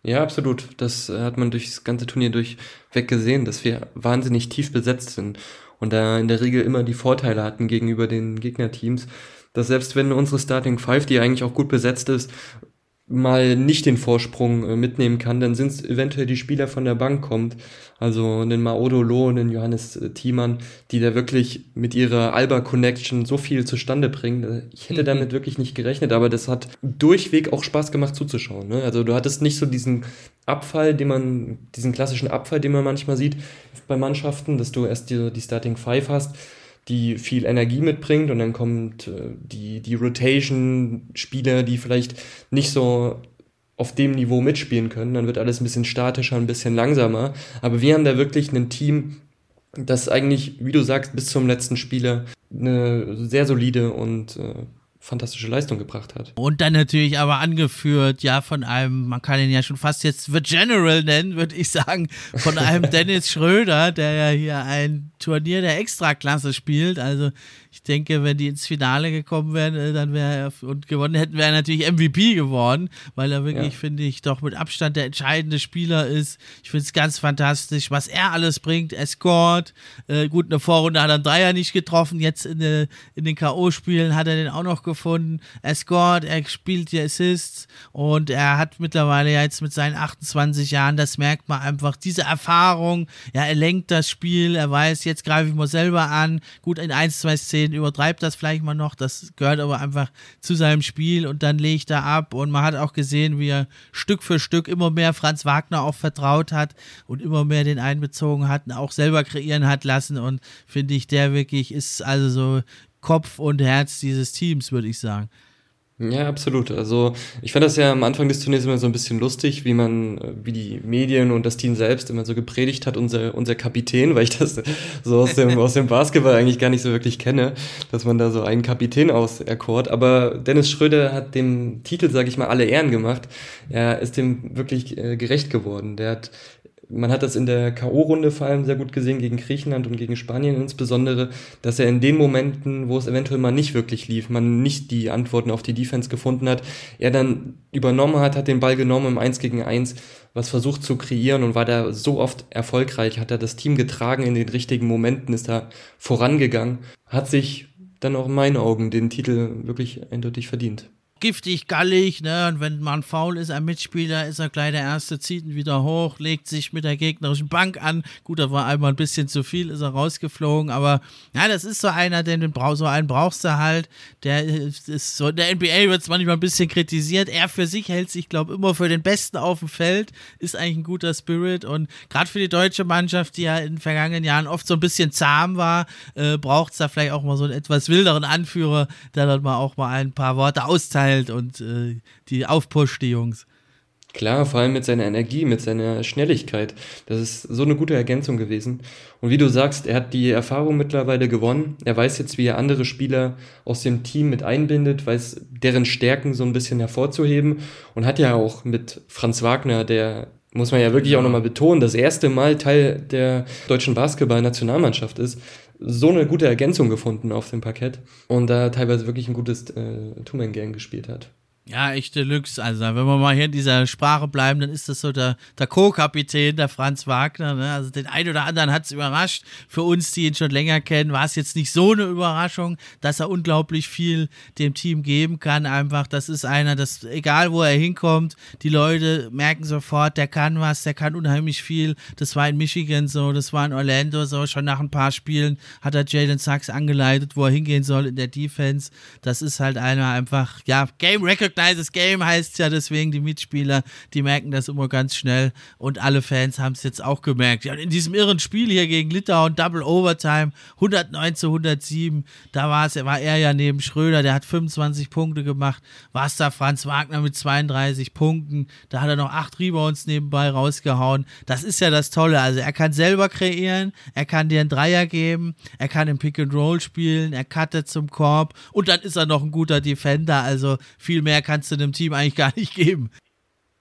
Ja, absolut. Das hat man durch das ganze Turnier durchweg gesehen, dass wir wahnsinnig tief besetzt sind und da in der Regel immer die Vorteile hatten gegenüber den Gegnerteams dass selbst wenn unsere Starting Five, die eigentlich auch gut besetzt ist, mal nicht den Vorsprung äh, mitnehmen kann, dann sind es eventuell die Spieler von der Bank kommt. Also einen Maodo Loh, einen Johannes äh, Thiemann, die da wirklich mit ihrer Alba-Connection so viel zustande bringen. Äh, ich hätte mhm. damit wirklich nicht gerechnet, aber das hat durchweg auch Spaß gemacht zuzuschauen. Ne? Also du hattest nicht so diesen Abfall, den man, diesen klassischen Abfall, den man manchmal sieht bei Mannschaften, dass du erst die, die Starting Five hast die viel Energie mitbringt und dann kommt äh, die, die Rotation-Spieler, die vielleicht nicht so auf dem Niveau mitspielen können, dann wird alles ein bisschen statischer, ein bisschen langsamer. Aber wir haben da wirklich ein Team, das eigentlich, wie du sagst, bis zum letzten Spieler eine sehr solide und äh, fantastische Leistung gebracht hat. Und dann natürlich aber angeführt, ja, von einem, man kann ihn ja schon fast jetzt The General nennen, würde ich sagen, von einem Dennis Schröder, der ja hier ein Turnier der Extraklasse spielt. Also ich denke, wenn die ins Finale gekommen wären, äh, dann wäre und gewonnen hätten, wäre er natürlich MVP geworden, weil er wirklich, ja. finde ich, doch mit Abstand der entscheidende Spieler ist. Ich finde es ganz fantastisch, was er alles bringt. Scored. Äh, gut, eine Vorrunde hat er einen Dreier nicht getroffen. Jetzt in, de, in den K.O.-Spielen hat er den auch noch gefunden. Scored, er spielt die Assists und er hat mittlerweile ja jetzt mit seinen 28 Jahren, das merkt man einfach, diese Erfahrung. Ja, er lenkt das Spiel, er weiß, jetzt greife ich mal selber an. Gut, in 1, 2 Szenen den übertreibt das vielleicht mal noch, das gehört aber einfach zu seinem Spiel und dann legt er ab. Und man hat auch gesehen, wie er Stück für Stück immer mehr Franz Wagner auch vertraut hat und immer mehr den einbezogen hat und auch selber kreieren hat lassen. Und finde ich, der wirklich ist also so Kopf und Herz dieses Teams, würde ich sagen. Ja, absolut. Also ich fand das ja am Anfang des Turniers immer so ein bisschen lustig, wie man, äh, wie die Medien und das Team selbst immer so gepredigt hat, unser, unser Kapitän, weil ich das so aus dem, aus dem Basketball eigentlich gar nicht so wirklich kenne, dass man da so einen Kapitän auserkort. Aber Dennis Schröder hat dem Titel, sage ich mal, alle Ehren gemacht. Er ist dem wirklich äh, gerecht geworden. Der hat man hat das in der K.O.-Runde vor allem sehr gut gesehen, gegen Griechenland und gegen Spanien insbesondere, dass er in den Momenten, wo es eventuell mal nicht wirklich lief, man nicht die Antworten auf die Defense gefunden hat, er dann übernommen hat, hat den Ball genommen im 1 gegen 1, was versucht zu kreieren und war da so oft erfolgreich, hat er das Team getragen in den richtigen Momenten, ist da vorangegangen, hat sich dann auch in meinen Augen den Titel wirklich eindeutig verdient giftig, gallig, ne? Und wenn man faul ist, ein Mitspieler, ist er gleich der Erste, zieht ihn wieder hoch, legt sich mit der gegnerischen Bank an. Gut, da war einmal ein bisschen zu viel, ist er rausgeflogen, aber ja, das ist so einer, den, so einen brauchst du halt. Der ist so, der NBA wird es manchmal ein bisschen kritisiert. Er für sich hält sich, glaube ich, immer für den Besten auf dem Feld, ist eigentlich ein guter Spirit und gerade für die deutsche Mannschaft, die ja in den vergangenen Jahren oft so ein bisschen zahm war, äh, braucht es da vielleicht auch mal so einen etwas wilderen Anführer, der dann mal auch mal ein paar Worte austeilt halt und äh, die aufpusht, die Jungs. Klar, vor allem mit seiner Energie, mit seiner Schnelligkeit. Das ist so eine gute Ergänzung gewesen. Und wie du sagst, er hat die Erfahrung mittlerweile gewonnen. Er weiß jetzt, wie er andere Spieler aus dem Team mit einbindet, weiß deren Stärken so ein bisschen hervorzuheben und hat ja auch mit Franz Wagner, der muss man ja wirklich auch nochmal betonen, das erste Mal Teil der deutschen Basketball-Nationalmannschaft ist, so eine gute Ergänzung gefunden auf dem Parkett und da teilweise wirklich ein gutes äh, Two-Man-Gang gespielt hat. Ja, echt Deluxe. Also, wenn wir mal hier in dieser Sprache bleiben, dann ist das so der, der Co-Kapitän, der Franz Wagner. Ne? Also, den einen oder anderen hat es überrascht. Für uns, die ihn schon länger kennen, war es jetzt nicht so eine Überraschung, dass er unglaublich viel dem Team geben kann. Einfach, das ist einer, das, egal wo er hinkommt, die Leute merken sofort, der kann was, der kann unheimlich viel. Das war in Michigan so, das war in Orlando so. Schon nach ein paar Spielen hat er Jalen Sachs angeleitet, wo er hingehen soll in der Defense. Das ist halt einer einfach, ja, Game Record Recognizes Game heißt ja deswegen, die Mitspieler, die merken das immer ganz schnell und alle Fans haben es jetzt auch gemerkt. Ja, in diesem irren Spiel hier gegen Litauen, Double Overtime, 109 zu 107, da war war er ja neben Schröder, der hat 25 Punkte gemacht, war es da Franz Wagner mit 32 Punkten, da hat er noch acht Rebounds nebenbei rausgehauen. Das ist ja das Tolle, also er kann selber kreieren, er kann dir einen Dreier geben, er kann im Pick and Roll spielen, er cuttet zum Korb und dann ist er noch ein guter Defender, also viel mehr kannst du dem Team eigentlich gar nicht geben.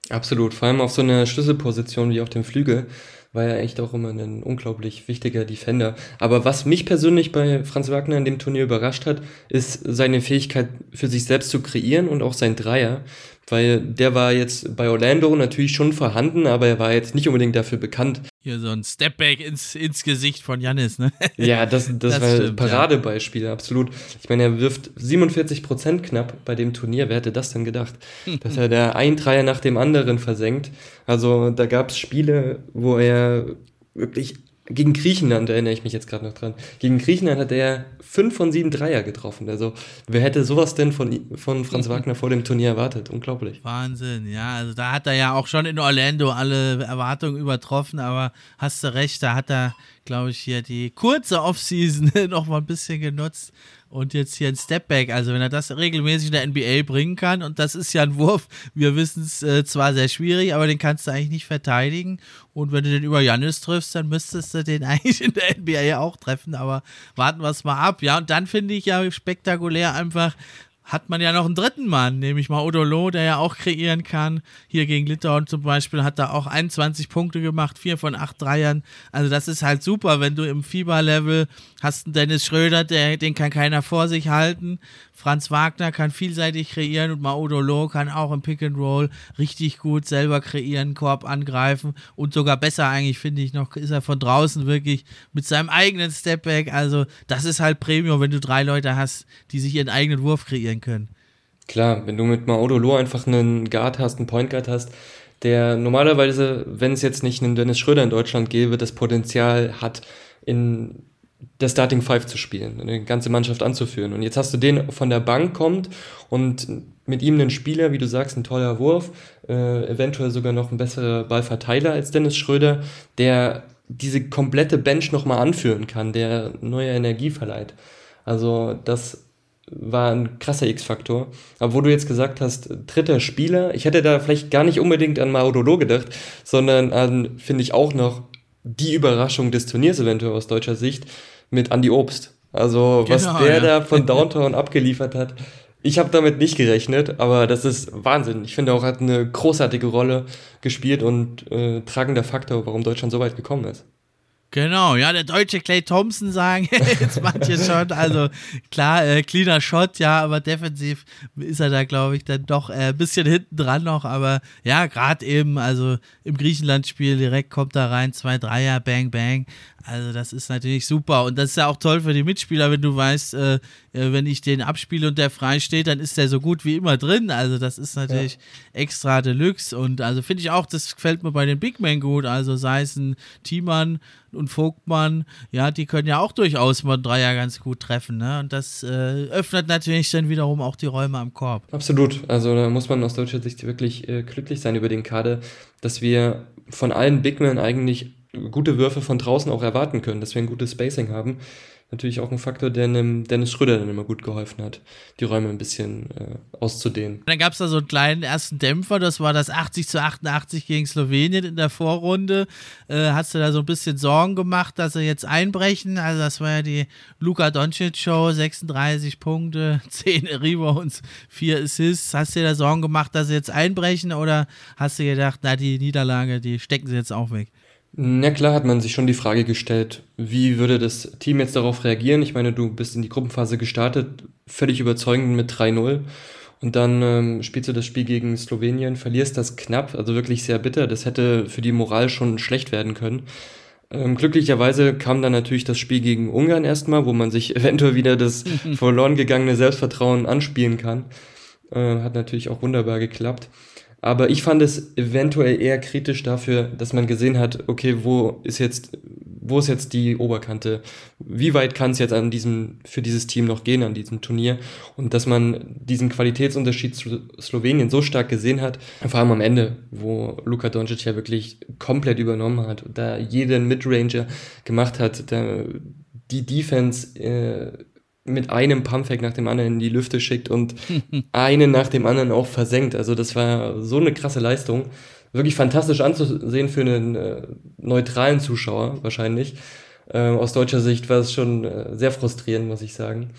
Absolut, vor allem auf so einer Schlüsselposition wie auf dem Flügel war er echt auch immer ein unglaublich wichtiger Defender. Aber was mich persönlich bei Franz Wagner in dem Turnier überrascht hat, ist seine Fähigkeit für sich selbst zu kreieren und auch sein Dreier weil der war jetzt bei Orlando natürlich schon vorhanden, aber er war jetzt nicht unbedingt dafür bekannt. Hier so ein Stepback ins, ins Gesicht von Janis, ne? Ja, das, das, das war ein Paradebeispiel, ja. absolut. Ich meine, er wirft 47 Prozent knapp bei dem Turnier. Wer hätte das denn gedacht? Dass er da ein Dreier nach dem anderen versenkt. Also da gab es Spiele, wo er wirklich gegen Griechenland erinnere ich mich jetzt gerade noch dran. Gegen Griechenland hat er fünf von sieben Dreier getroffen. Also, wer hätte sowas denn von, von Franz Wagner vor dem Turnier erwartet? Unglaublich. Wahnsinn, ja. Also, da hat er ja auch schon in Orlando alle Erwartungen übertroffen, aber hast du recht, da hat er, glaube ich, hier die kurze Offseason noch mal ein bisschen genutzt und jetzt hier ein Stepback. Also wenn er das regelmäßig in der NBA bringen kann, und das ist ja ein Wurf, wir wissen es äh, zwar sehr schwierig, aber den kannst du eigentlich nicht verteidigen. Und wenn du den über Janis triffst, dann müsstest du den eigentlich in der NBA auch treffen. Aber warten wir es mal ab. Ja, und dann finde ich ja spektakulär einfach, hat man ja noch einen dritten Mann, nämlich mal Odolo, der ja auch kreieren kann. Hier gegen Litauen zum Beispiel hat er auch 21 Punkte gemacht, vier von acht Dreiern. Also das ist halt super, wenn du im Fieberlevel hast einen Dennis Schröder, der, den kann keiner vor sich halten. Franz Wagner kann vielseitig kreieren und Maudolo kann auch im Pick and Roll richtig gut selber kreieren, Korb angreifen und sogar besser eigentlich, finde ich noch, ist er von draußen wirklich mit seinem eigenen Stepback. Also das ist halt Premium, wenn du drei Leute hast, die sich ihren eigenen Wurf kreieren können. Klar, wenn du mit Maudolo einfach einen Guard hast, einen Point Guard hast, der normalerweise, wenn es jetzt nicht einen Dennis Schröder in Deutschland gäbe, das Potenzial hat, in der Starting Five zu spielen, eine ganze Mannschaft anzuführen. Und jetzt hast du den von der Bank kommt und mit ihm einen Spieler, wie du sagst, ein toller Wurf, äh, eventuell sogar noch ein besserer Ballverteiler als Dennis Schröder, der diese komplette Bench nochmal anführen kann, der neue Energie verleiht. Also das war ein krasser X-Faktor. Aber wo du jetzt gesagt hast, dritter Spieler, ich hätte da vielleicht gar nicht unbedingt an Maudolo gedacht, sondern an, finde ich auch noch, die Überraschung des Turniers eventuell aus deutscher Sicht mit Andy Obst. Also was genau, der ja. da von Downtown abgeliefert hat, ich habe damit nicht gerechnet, aber das ist Wahnsinn. Ich finde auch, er hat eine großartige Rolle gespielt und äh, tragender Faktor, warum Deutschland so weit gekommen ist. Genau, ja, der deutsche Clay Thompson sagen jetzt manche schon. Also klar, äh, cleaner Shot, ja, aber defensiv ist er da, glaube ich, dann doch äh, ein bisschen hinten dran noch. Aber ja, gerade eben, also im Griechenland-Spiel direkt kommt da rein, zwei Dreier, bang, bang. Also das ist natürlich super und das ist ja auch toll für die Mitspieler, wenn du weißt, äh, äh wenn ich den abspiele und der frei steht, dann ist der so gut wie immer drin. Also das ist natürlich ja. extra Deluxe und also finde ich auch, das gefällt mir bei den Big Men gut. Also sei es ein Thiemann und Vogtmann, ja, die können ja auch durchaus mal Dreier ganz gut treffen. Ne? Und das äh, öffnet natürlich dann wiederum auch die Räume am Korb. Absolut. Also da muss man aus deutscher Sicht wirklich äh, glücklich sein über den Kader, dass wir von allen Big Men eigentlich gute Würfe von draußen auch erwarten können, dass wir ein gutes Spacing haben. Natürlich auch ein Faktor, der einem Dennis Schröder dann immer gut geholfen hat, die Räume ein bisschen äh, auszudehnen. Dann gab es da so einen kleinen ersten Dämpfer, das war das 80 zu 88 gegen Slowenien in der Vorrunde. Äh, hast du da so ein bisschen Sorgen gemacht, dass sie jetzt einbrechen? Also das war ja die Luka Doncic Show, 36 Punkte, 10 Rebounds, 4 Assists. Hast du dir da Sorgen gemacht, dass sie jetzt einbrechen oder hast du gedacht, na die Niederlage, die stecken sie jetzt auch weg? Na klar hat man sich schon die Frage gestellt, wie würde das Team jetzt darauf reagieren? Ich meine, du bist in die Gruppenphase gestartet, völlig überzeugend mit 3-0 und dann ähm, spielst du das Spiel gegen Slowenien, verlierst das knapp, also wirklich sehr bitter. Das hätte für die Moral schon schlecht werden können. Ähm, glücklicherweise kam dann natürlich das Spiel gegen Ungarn erstmal, wo man sich eventuell wieder das verloren gegangene Selbstvertrauen anspielen kann. Äh, hat natürlich auch wunderbar geklappt. Aber ich fand es eventuell eher kritisch dafür, dass man gesehen hat, okay, wo ist jetzt, wo ist jetzt die Oberkante? Wie weit kann es jetzt an diesem, für dieses Team noch gehen, an diesem Turnier? Und dass man diesen Qualitätsunterschied zu Slowenien so stark gesehen hat, vor allem am Ende, wo Luka Doncic ja wirklich komplett übernommen hat, da jeden Midranger gemacht hat, da die Defense äh, mit einem Pumpfake nach dem anderen in die Lüfte schickt und einen nach dem anderen auch versenkt. Also das war so eine krasse Leistung. Wirklich fantastisch anzusehen für einen äh, neutralen Zuschauer wahrscheinlich. Äh, aus deutscher Sicht war es schon äh, sehr frustrierend, muss ich sagen.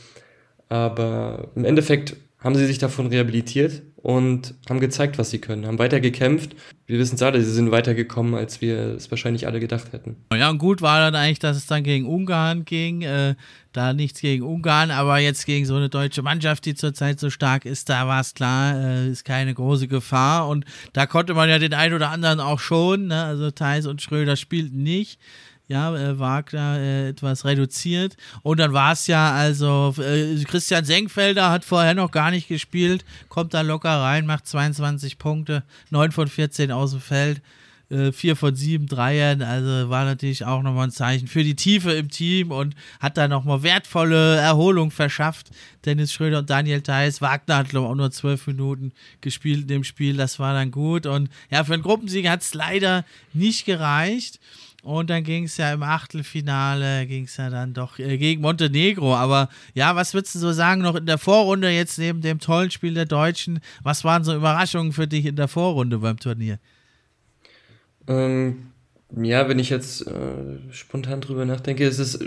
Aber im Endeffekt haben sie sich davon rehabilitiert und haben gezeigt, was sie können, haben weiter gekämpft. Wir wissen es alle, sie sind weitergekommen, als wir es wahrscheinlich alle gedacht hätten. Ja, und gut war dann eigentlich, dass es dann gegen Ungarn ging. Äh, da nichts gegen Ungarn, aber jetzt gegen so eine deutsche Mannschaft, die zurzeit so stark ist, da war es klar, äh, ist keine große Gefahr. Und da konnte man ja den einen oder anderen auch schon. Ne? Also Thais und Schröder spielten nicht ja, äh, Wagner äh, etwas reduziert. Und dann war es ja, also äh, Christian Senkfelder hat vorher noch gar nicht gespielt, kommt da locker rein, macht 22 Punkte, 9 von 14 aus dem Feld. 4 äh, von 7 Dreiern, also war natürlich auch nochmal ein Zeichen für die Tiefe im Team und hat da nochmal wertvolle Erholung verschafft. Dennis Schröder und Daniel Theiss. Wagner hat, auch nur 12 Minuten gespielt in dem Spiel, das war dann gut. Und ja, für einen Gruppensieg hat es leider nicht gereicht. Und dann ging es ja im Achtelfinale, ging es ja dann doch äh, gegen Montenegro. Aber ja, was würdest du so sagen, noch in der Vorrunde, jetzt neben dem tollen Spiel der Deutschen, was waren so Überraschungen für dich in der Vorrunde beim Turnier? Ähm, ja, wenn ich jetzt äh, spontan drüber nachdenke, ist es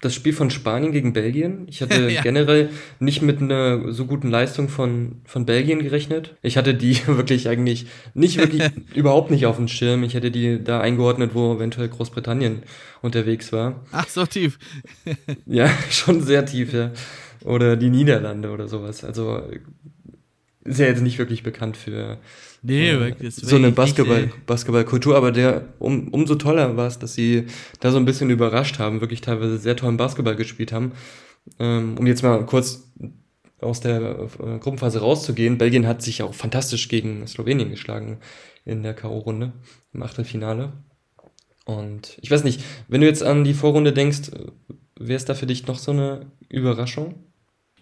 das Spiel von Spanien gegen Belgien. Ich hatte ja. generell nicht mit einer so guten Leistung von, von Belgien gerechnet. Ich hatte die wirklich eigentlich nicht wirklich überhaupt nicht auf dem Schirm. Ich hätte die da eingeordnet, wo eventuell Großbritannien unterwegs war. Ach, so tief. ja, schon sehr tief, ja. Oder die Niederlande oder sowas. Also ist ja jetzt nicht wirklich bekannt für nee, äh, so eine Basketball, Basketballkultur, aber der um, umso toller war es, dass sie da so ein bisschen überrascht haben, wirklich teilweise sehr tollen Basketball gespielt haben. Ähm, um jetzt mal kurz aus der äh, Gruppenphase rauszugehen, Belgien hat sich auch fantastisch gegen Slowenien geschlagen in der K.O.-Runde, im Achtelfinale. Und ich weiß nicht, wenn du jetzt an die Vorrunde denkst, wäre es da für dich noch so eine Überraschung?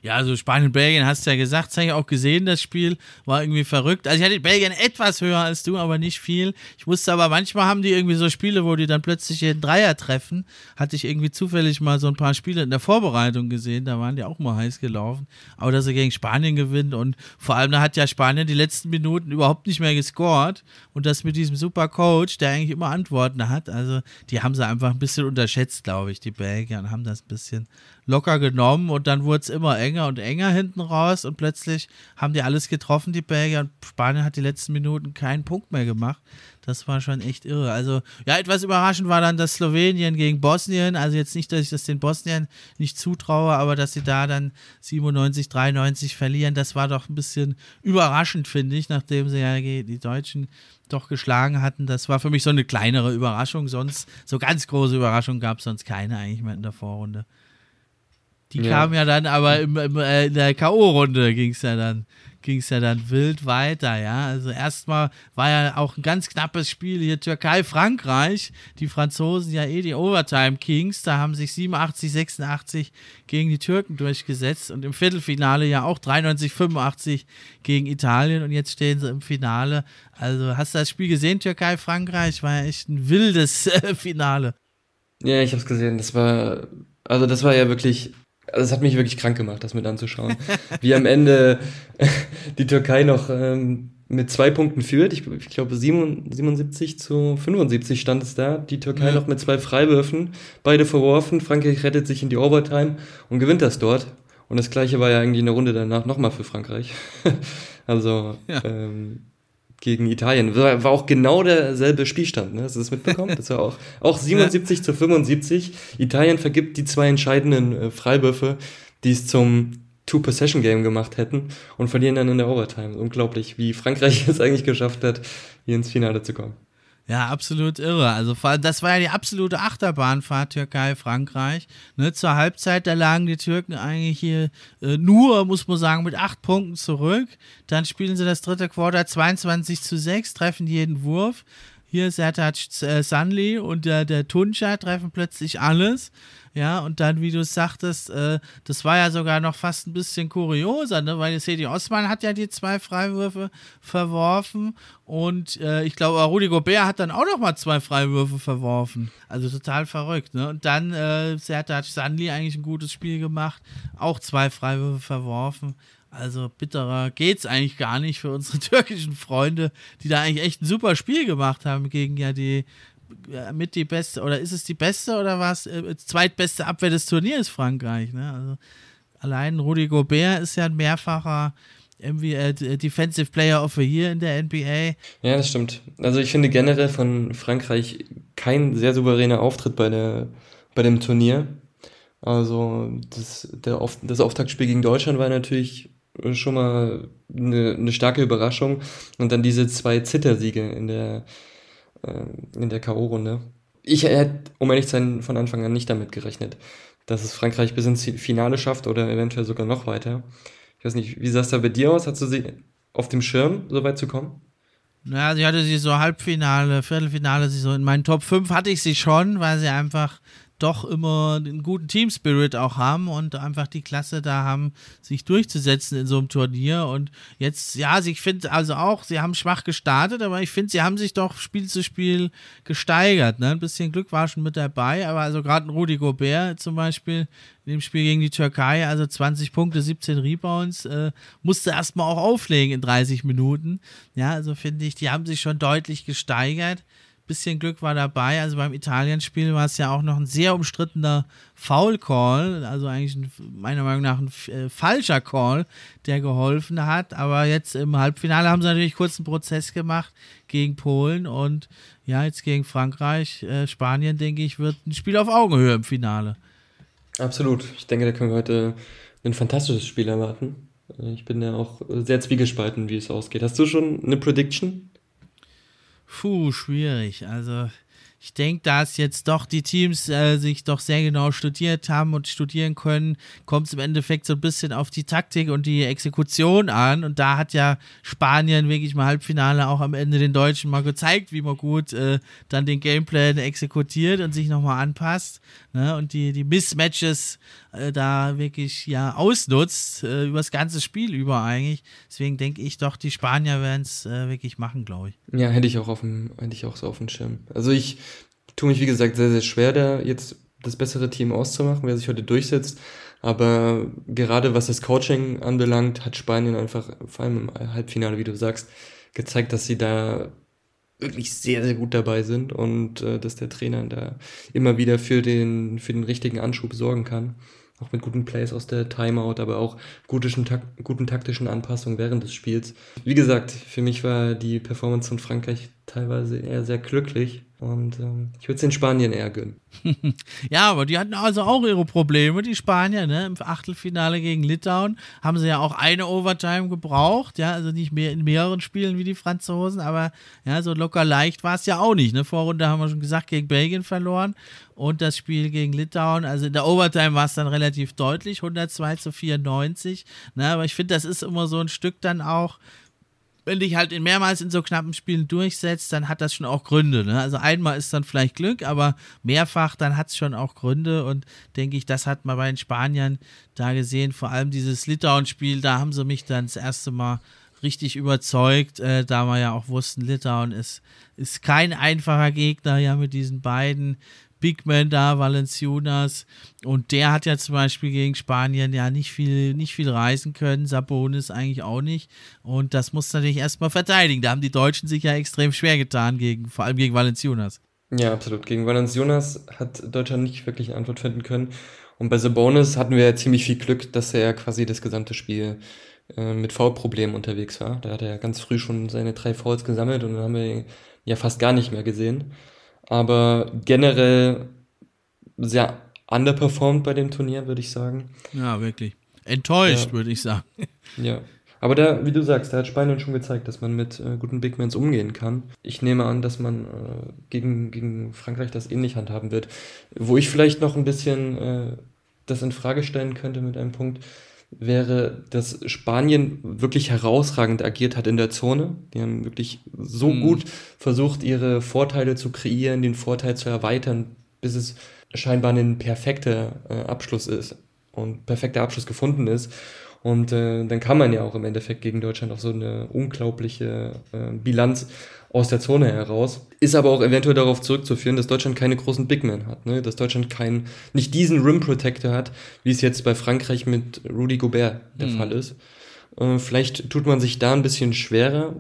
Ja, also Spanien, Belgien, hast du ja gesagt, das habe ich auch gesehen, das Spiel war irgendwie verrückt. Also ich hatte Belgien etwas höher als du, aber nicht viel. Ich wusste aber, manchmal haben die irgendwie so Spiele, wo die dann plötzlich den Dreier treffen. Hatte ich irgendwie zufällig mal so ein paar Spiele in der Vorbereitung gesehen, da waren die auch mal heiß gelaufen. Aber dass sie gegen Spanien gewinnen und vor allem, da hat ja Spanien die letzten Minuten überhaupt nicht mehr gescored und das mit diesem super Coach, der eigentlich immer Antworten hat. Also die haben sie einfach ein bisschen unterschätzt, glaube ich, die Belgier, und haben das ein bisschen locker genommen und dann wurde es immer enger und enger hinten raus und plötzlich haben die alles getroffen, die Belgier, und Spanien hat die letzten Minuten keinen Punkt mehr gemacht. Das war schon echt irre. Also, ja, etwas überraschend war dann das Slowenien gegen Bosnien. Also jetzt nicht, dass ich das den Bosnien nicht zutraue, aber dass sie da dann 97, 93 verlieren, das war doch ein bisschen überraschend, finde ich, nachdem sie ja die Deutschen doch geschlagen hatten. Das war für mich so eine kleinere Überraschung. Sonst, so ganz große Überraschung gab es sonst keine eigentlich mehr in der Vorrunde. Die ja. kam ja dann aber im, im, äh, in der K.O.-Runde ging es ja dann ging es ja dann wild weiter, ja. Also erstmal war ja auch ein ganz knappes Spiel hier Türkei-Frankreich. Die Franzosen ja eh die Overtime Kings, da haben sich 87, 86 gegen die Türken durchgesetzt und im Viertelfinale ja auch 93, 85 gegen Italien und jetzt stehen sie im Finale. Also hast du das Spiel gesehen, Türkei-Frankreich? War ja echt ein wildes äh, Finale. Ja, ich habe es gesehen. Das war, also das war ja wirklich also es hat mich wirklich krank gemacht, das mit anzuschauen. Wie am Ende die Türkei noch ähm, mit zwei Punkten führt. Ich, ich glaube 77 zu 75 stand es da. Die Türkei ja. noch mit zwei Freiwürfen, beide verworfen. Frankreich rettet sich in die Overtime und gewinnt das dort. Und das gleiche war ja eigentlich in der Runde danach nochmal für Frankreich. also ja. ähm, gegen Italien. War, war auch genau derselbe Spielstand, ne? Hast du das mitbekommen? Das war auch, auch 77 zu 75. Italien vergibt die zwei entscheidenden äh, Freiwürfe, die es zum Two-Possession-Game gemacht hätten und verlieren dann in der Overtime. Unglaublich, wie Frankreich es eigentlich geschafft hat, hier ins Finale zu kommen. Ja, absolut irre. Also das war ja die absolute Achterbahnfahrt Türkei-Frankreich. Ne, zur Halbzeit, da lagen die Türken eigentlich hier äh, nur, muss man sagen, mit acht Punkten zurück. Dann spielen sie das dritte Quarter 22 zu 6, treffen jeden Wurf. Hier Sertac äh, Sanli und der, der Tunca treffen plötzlich alles. Ja, und dann, wie du es sagtest, äh, das war ja sogar noch fast ein bisschen kurioser, ne? weil Sedi Osman hat ja die zwei Freiwürfe verworfen und äh, ich glaube, Rudi Gobert hat dann auch noch mal zwei Freiwürfe verworfen. Also total verrückt. Ne? Und dann äh, Sertac Sandli eigentlich ein gutes Spiel gemacht, auch zwei Freiwürfe verworfen. Also bitterer geht's eigentlich gar nicht für unsere türkischen Freunde, die da eigentlich echt ein super Spiel gemacht haben gegen ja die mit die beste, oder ist es die beste oder was? Äh, zweitbeste Abwehr des Turniers Frankreich. Ne? Also allein Rudi Gobert ist ja ein mehrfacher irgendwie äh, Defensive Player of the Year in der NBA. Ja, das stimmt. Also ich finde generell von Frankreich kein sehr souveräner Auftritt bei, der, bei dem Turnier. Also das, der, das Auftaktspiel gegen Deutschland war natürlich schon mal eine, eine starke Überraschung. Und dann diese zwei Zittersiege in der äh, in der K.O.-Runde. Ich hätte, um ehrlich zu sein, von Anfang an nicht damit gerechnet, dass es Frankreich bis ins Finale schafft oder eventuell sogar noch weiter. Ich weiß nicht, wie sah es da bei dir aus? Hast du sie auf dem Schirm, so weit zu kommen? Ja, sie hatte sie so Halbfinale, Viertelfinale, sie so in meinen Top 5 hatte ich sie schon, weil sie einfach doch immer einen guten Team-Spirit auch haben und einfach die Klasse da haben, sich durchzusetzen in so einem Turnier. Und jetzt, ja, ich finde also auch, sie haben schwach gestartet, aber ich finde, sie haben sich doch Spiel zu Spiel gesteigert. Ne? Ein bisschen Glück war schon mit dabei, aber also gerade ein Rudi Gobert zum Beispiel in dem Spiel gegen die Türkei, also 20 Punkte, 17 Rebounds, äh, musste erstmal auch auflegen in 30 Minuten. Ja, also finde ich, die haben sich schon deutlich gesteigert bisschen Glück war dabei. Also beim Italien-Spiel war es ja auch noch ein sehr umstrittener Foul-Call, also eigentlich ein, meiner Meinung nach ein äh, falscher Call, der geholfen hat. Aber jetzt im Halbfinale haben sie natürlich kurz einen Prozess gemacht gegen Polen und ja, jetzt gegen Frankreich, äh, Spanien, denke ich, wird ein Spiel auf Augenhöhe im Finale. Absolut. Ich denke, da können wir heute ein fantastisches Spiel erwarten. Ich bin ja auch sehr zwiegespalten, wie es ausgeht. Hast du schon eine Prediction? Puh, schwierig. Also ich denke, da es jetzt doch die Teams äh, sich doch sehr genau studiert haben und studieren können, kommt es im Endeffekt so ein bisschen auf die Taktik und die Exekution an. Und da hat ja Spanien wirklich mal Halbfinale auch am Ende den Deutschen mal gezeigt, wie man gut äh, dann den Gameplan exekutiert und sich nochmal anpasst. Ne? Und die, die Mismatches äh, da wirklich ja ausnutzt, äh, über das ganze Spiel über eigentlich. Deswegen denke ich doch, die Spanier werden es äh, wirklich machen, glaube ich. Ja, hätte ich auch auf dem, hätte ich auch so auf dem Schirm. Also ich tue mich, wie gesagt, sehr, sehr schwer, da jetzt das bessere Team auszumachen, wer sich heute durchsetzt. Aber gerade was das Coaching anbelangt, hat Spanien einfach, vor allem im Halbfinale, wie du sagst, gezeigt, dass sie da wirklich sehr, sehr gut dabei sind und äh, dass der Trainer da immer wieder für den, für den richtigen Anschub sorgen kann. Auch mit guten Plays aus der Timeout, aber auch guten, guten taktischen Anpassungen während des Spiels. Wie gesagt, für mich war die Performance von Frankreich teilweise eher sehr glücklich und ähm, ich würde es den Spaniern eher gönnen. ja, aber die hatten also auch ihre Probleme, die Spanier, ne? Im Achtelfinale gegen Litauen haben sie ja auch eine Overtime gebraucht, ja, also nicht mehr in mehreren Spielen wie die Franzosen, aber ja, so locker leicht war es ja auch nicht, ne? Vorrunde haben wir schon gesagt, gegen Belgien verloren und das Spiel gegen Litauen, also in der Overtime war es dann relativ deutlich, 102 zu 94, ne? Aber ich finde, das ist immer so ein Stück dann auch, wenn dich halt in mehrmals in so knappen Spielen durchsetzt, dann hat das schon auch Gründe. Ne? Also einmal ist dann vielleicht Glück, aber mehrfach, dann hat es schon auch Gründe. Und denke ich, das hat man bei den Spaniern da gesehen. Vor allem dieses Litauen-Spiel, da haben sie mich dann das erste Mal richtig überzeugt, äh, da wir ja auch wussten, Litauen ist, ist kein einfacher Gegner, ja, mit diesen beiden Big Man da, Valenciunas. Und der hat ja zum Beispiel gegen Spanien ja nicht viel, nicht viel reisen können. Sabonis eigentlich auch nicht. Und das muss natürlich erstmal verteidigen. Da haben die Deutschen sich ja extrem schwer getan, gegen, vor allem gegen Valenciunas. Ja, absolut. Gegen Valenciunas hat Deutschland nicht wirklich eine Antwort finden können. Und bei Sabonis hatten wir ja ziemlich viel Glück, dass er quasi das gesamte Spiel äh, mit Foulproblemen unterwegs war. Da hat er ganz früh schon seine drei Fouls gesammelt und dann haben wir ihn ja fast gar nicht mehr gesehen aber generell sehr underperformed bei dem Turnier, würde ich sagen. Ja, wirklich. Enttäuscht, ja. würde ich sagen. Ja. Aber da, wie du sagst, da hat Spanien schon gezeigt, dass man mit äh, guten Bigmans umgehen kann. Ich nehme an, dass man äh, gegen, gegen Frankreich das ähnlich handhaben wird. Wo ich vielleicht noch ein bisschen äh, das in Frage stellen könnte mit einem Punkt, wäre, dass Spanien wirklich herausragend agiert hat in der Zone. Die haben wirklich so mhm. gut versucht, ihre Vorteile zu kreieren, den Vorteil zu erweitern, bis es scheinbar ein perfekter äh, Abschluss ist und perfekter Abschluss gefunden ist. Und äh, dann kann man ja auch im Endeffekt gegen Deutschland auf so eine unglaubliche äh, Bilanz aus der Zone heraus. Ist aber auch eventuell darauf zurückzuführen, dass Deutschland keine großen Big Men hat, ne? dass Deutschland kein, nicht diesen Rim Protector hat, wie es jetzt bei Frankreich mit Rudy Gobert der mhm. Fall ist. Äh, vielleicht tut man sich da ein bisschen schwerer.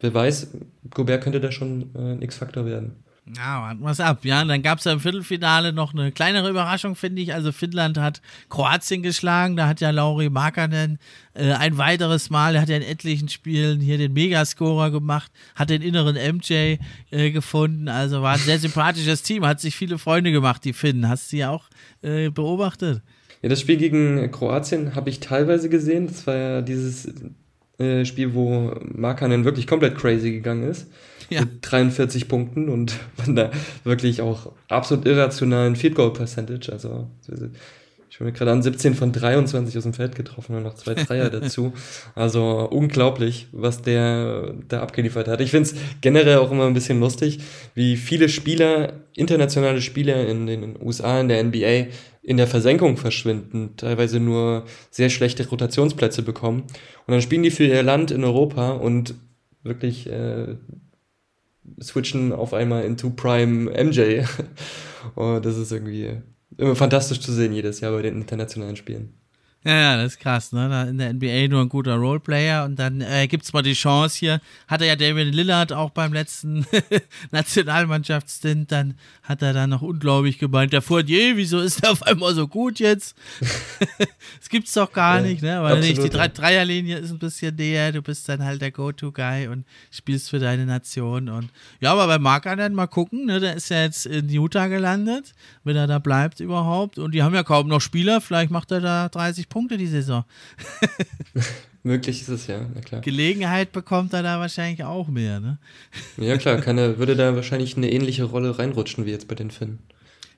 Wer weiß, Gobert könnte da schon äh, ein X-Faktor werden. Ja, warten wir es ab. Ja, dann gab es ja im Viertelfinale noch eine kleinere Überraschung, finde ich. Also Finnland hat Kroatien geschlagen. Da hat ja Lauri Markkanen äh, ein weiteres Mal, er hat ja in etlichen Spielen hier den Megascorer gemacht, hat den inneren MJ äh, gefunden. Also war ein sehr sympathisches Team, hat sich viele Freunde gemacht, die Finnen. Hast du ja auch äh, beobachtet? Ja, das Spiel gegen Kroatien habe ich teilweise gesehen. Das war ja dieses äh, Spiel, wo Markkanen wirklich komplett crazy gegangen ist ja. mit 43 Punkten und von da wirklich auch absolut irrationalen Field Goal Percentage. Also ich bin mir gerade an 17 von 23 aus dem Feld getroffen und noch zwei Dreier dazu. Also unglaublich, was der da abgeliefert hat. Ich finde es generell auch immer ein bisschen lustig, wie viele Spieler, internationale Spieler in den USA, in der NBA, in der Versenkung verschwinden, teilweise nur sehr schlechte Rotationsplätze bekommen. Und dann spielen die für ihr Land in Europa und wirklich äh, switchen auf einmal into Prime MJ. Und das ist irgendwie immer fantastisch zu sehen jedes Jahr bei den internationalen Spielen. Ja, ja, das ist krass, ne? in der NBA nur ein guter Roleplayer und dann äh, gibt es mal die Chance hier. Hatte ja David Lillard auch beim letzten Nationalmannschaftsstint, dann hat er da noch unglaublich gemeint, der Fournier, wieso ist er auf einmal so gut jetzt? das gibt's doch gar ja, nicht, ne? Weil nicht, die Dre Dreierlinie ist ein bisschen näher, du bist dann halt der Go-To-Guy und spielst für deine Nation und ja, aber bei Mark dann mal gucken, ne? Der ist ja jetzt in Utah gelandet, wenn er da bleibt überhaupt und die haben ja kaum noch Spieler, vielleicht macht er da 30 Punkte die Saison. Möglich ist es ja, na klar. Gelegenheit bekommt er da wahrscheinlich auch mehr, ne? Ja klar, kann er, würde da wahrscheinlich eine ähnliche Rolle reinrutschen wie jetzt bei den Finnen.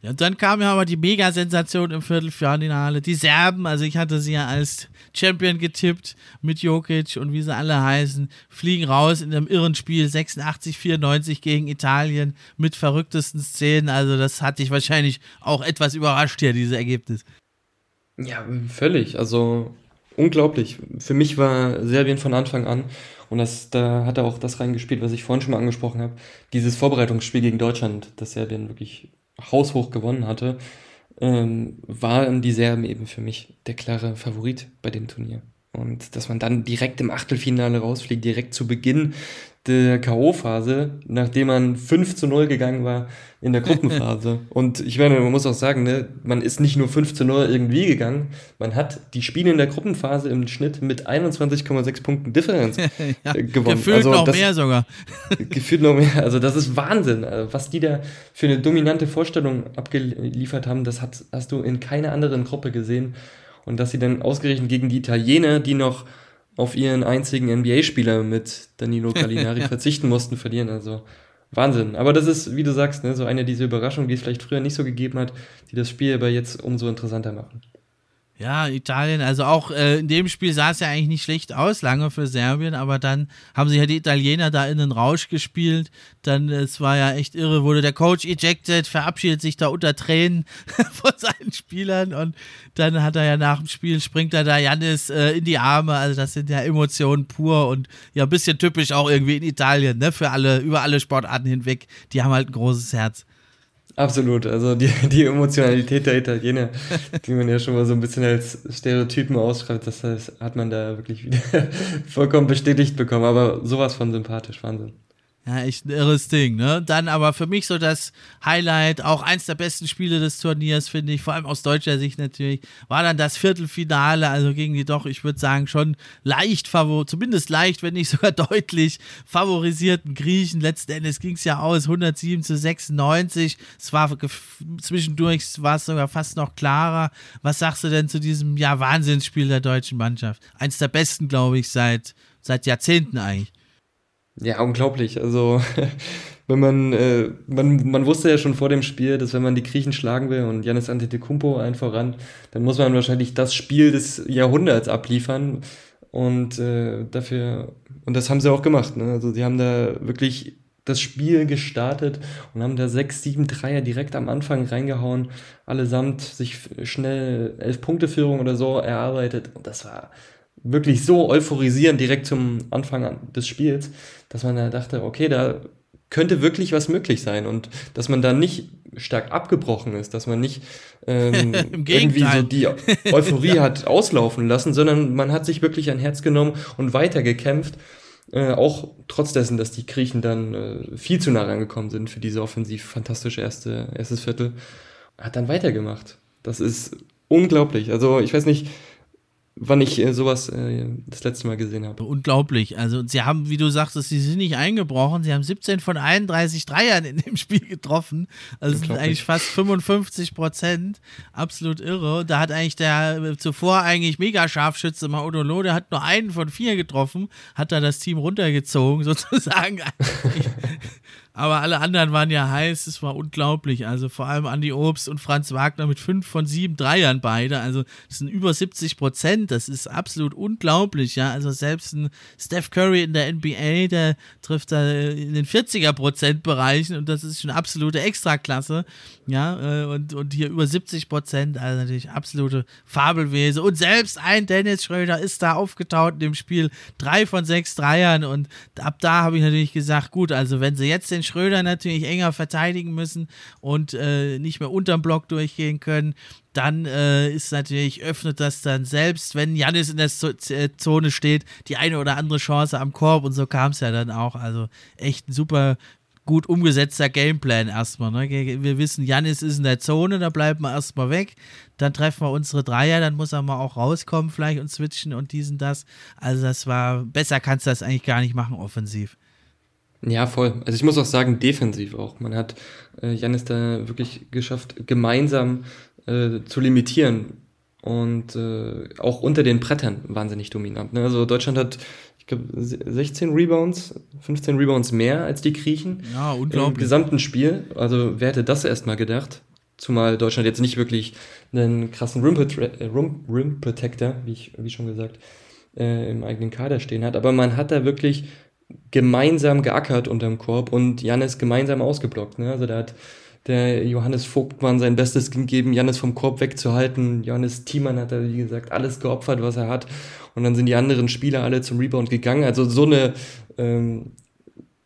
Ja, und dann kam ja aber die Mega-Sensation im Viertelfinale. Die Serben, also ich hatte sie ja als Champion getippt mit Jokic und wie sie alle heißen, fliegen raus in einem irren Spiel 86, 94 gegen Italien mit verrücktesten Szenen. Also das hat dich wahrscheinlich auch etwas überrascht hier, dieses Ergebnis. Ja, völlig. Also unglaublich. Für mich war Serbien von Anfang an, und das, da hat er auch das reingespielt, was ich vorhin schon mal angesprochen habe, dieses Vorbereitungsspiel gegen Deutschland, das Serbien wirklich haushoch gewonnen hatte, ähm, waren die Serben eben für mich der klare Favorit bei dem Turnier. Und dass man dann direkt im Achtelfinale rausfliegt, direkt zu Beginn der K.O.-Phase, nachdem man 5 zu 0 gegangen war in der Gruppenphase. und ich meine, man muss auch sagen, ne, man ist nicht nur 5 zu 0 irgendwie gegangen, man hat die Spiele in der Gruppenphase im Schnitt mit 21,6 Punkten Differenz ja, äh, gewonnen. Gefühlt also noch das, mehr sogar. gefühlt noch mehr. Also das ist Wahnsinn. Also was die da für eine dominante Vorstellung abgeliefert haben, das hat, hast du in keiner anderen Gruppe gesehen. Und dass sie dann ausgerechnet gegen die Italiener, die noch auf ihren einzigen NBA-Spieler mit Danilo Gallinari verzichten mussten, verlieren. Also Wahnsinn. Aber das ist, wie du sagst, ne, so eine dieser Überraschungen, die es vielleicht früher nicht so gegeben hat, die das Spiel aber jetzt umso interessanter machen. Ja, Italien, also auch äh, in dem Spiel sah es ja eigentlich nicht schlecht aus, lange für Serbien, aber dann haben sich ja die Italiener da in den Rausch gespielt. Dann, es war ja echt irre, wurde der Coach ejected, verabschiedet sich da unter Tränen von seinen Spielern und dann hat er ja nach dem Spiel, springt er da Jannis äh, in die Arme. Also, das sind ja Emotionen pur und ja, ein bisschen typisch auch irgendwie in Italien, ne, für alle, über alle Sportarten hinweg. Die haben halt ein großes Herz. Absolut, also die, die Emotionalität der Italiener, die man ja schon mal so ein bisschen als Stereotypen ausschreibt, das heißt, hat man da wirklich wieder vollkommen bestätigt bekommen, aber sowas von sympathisch, Wahnsinn. Ja, echt ein irres Ding, ne? Dann aber für mich so das Highlight, auch eins der besten Spiele des Turniers, finde ich, vor allem aus deutscher Sicht natürlich, war dann das Viertelfinale, also gegen die doch, ich würde sagen, schon leicht, zumindest leicht, wenn nicht sogar deutlich favorisierten Griechen. Letzten Endes ging es ja aus, 107 zu 96. Es war zwischendurch war es sogar fast noch klarer. Was sagst du denn zu diesem, ja, Wahnsinnsspiel der deutschen Mannschaft? Eins der besten, glaube ich, seit, seit Jahrzehnten eigentlich. Ja, unglaublich. Also, wenn man, äh, man, man wusste ja schon vor dem Spiel, dass wenn man die Griechen schlagen will und Janis Antetokounmpo ein voran, dann muss man wahrscheinlich das Spiel des Jahrhunderts abliefern. Und äh, dafür, und das haben sie auch gemacht. Ne? Also, die haben da wirklich das Spiel gestartet und haben da sechs, sieben Dreier direkt am Anfang reingehauen, allesamt sich schnell elf Punkte Führung oder so erarbeitet. Und das war wirklich so euphorisierend direkt zum Anfang des Spiels, dass man da dachte, okay, da könnte wirklich was möglich sein und dass man da nicht stark abgebrochen ist, dass man nicht ähm, irgendwie so die Euphorie hat auslaufen lassen, sondern man hat sich wirklich ein Herz genommen und weitergekämpft, äh, auch trotz dessen, dass die Griechen dann äh, viel zu nah rangekommen sind für diese offensiv fantastische erste, erstes Viertel, hat dann weitergemacht. Das ist unglaublich. Also ich weiß nicht, wann ich äh, sowas äh, das letzte Mal gesehen habe. Unglaublich. Also sie haben, wie du sagtest, sie sind nicht eingebrochen. Sie haben 17 von 31 Dreiern in dem Spiel getroffen. Also sind eigentlich fast 55 Prozent. Absolut irre. Da hat eigentlich der äh, zuvor eigentlich mega Scharfschütze Maudolo, der hat nur einen von vier getroffen, hat da das Team runtergezogen sozusagen. Aber alle anderen waren ja heiß, es war unglaublich. Also vor allem Andi Obst und Franz Wagner mit fünf von sieben Dreiern beide. Also das sind über 70 Prozent. Das ist absolut unglaublich, ja. Also selbst ein Steph Curry in der NBA, der trifft da in den 40er Prozent Bereichen und das ist schon absolute Extraklasse. Ja, äh, und, und hier über 70 Prozent, also natürlich absolute Fabelwese. Und selbst ein Dennis Schröder ist da aufgetaucht in dem Spiel. Drei von sechs Dreiern und ab da habe ich natürlich gesagt, gut, also wenn sie jetzt den Schröder natürlich enger verteidigen müssen und äh, nicht mehr unterm Block durchgehen können, dann äh, ist natürlich, öffnet das dann selbst, wenn Janis in der äh, Zone steht, die eine oder andere Chance am Korb und so kam es ja dann auch. Also echt ein super gut umgesetzter Gameplan erstmal. Ne? Wir wissen, Janis ist in der Zone, da bleiben wir erstmal weg. Dann treffen wir unsere Dreier, dann muss er mal auch rauskommen, vielleicht und switchen und diesen, das. Also, das war, besser kannst du das eigentlich gar nicht machen, offensiv. Ja, voll. Also ich muss auch sagen, defensiv auch. Man hat äh, Janis da wirklich geschafft, gemeinsam äh, zu limitieren und äh, auch unter den Brettern wahnsinnig dominant. Ne? Also Deutschland hat ich glaube, 16 Rebounds, 15 Rebounds mehr als die Griechen. Ja, unglaublich. Im gesamten Spiel. Also, wer hätte das erstmal gedacht? Zumal Deutschland jetzt nicht wirklich einen krassen Rim, äh, Rim Protector, wie, ich, wie schon gesagt, äh, im eigenen Kader stehen hat. Aber man hat da wirklich gemeinsam geackert unterm Korb und Janis gemeinsam ausgeblockt. Ne? Also da hat der Johannes Vogtmann sein Bestes gegeben, Janis vom Korb wegzuhalten. Johannes Thiemann hat da, wie gesagt, alles geopfert, was er hat. Und dann sind die anderen Spieler alle zum Rebound gegangen. Also so eine, ähm,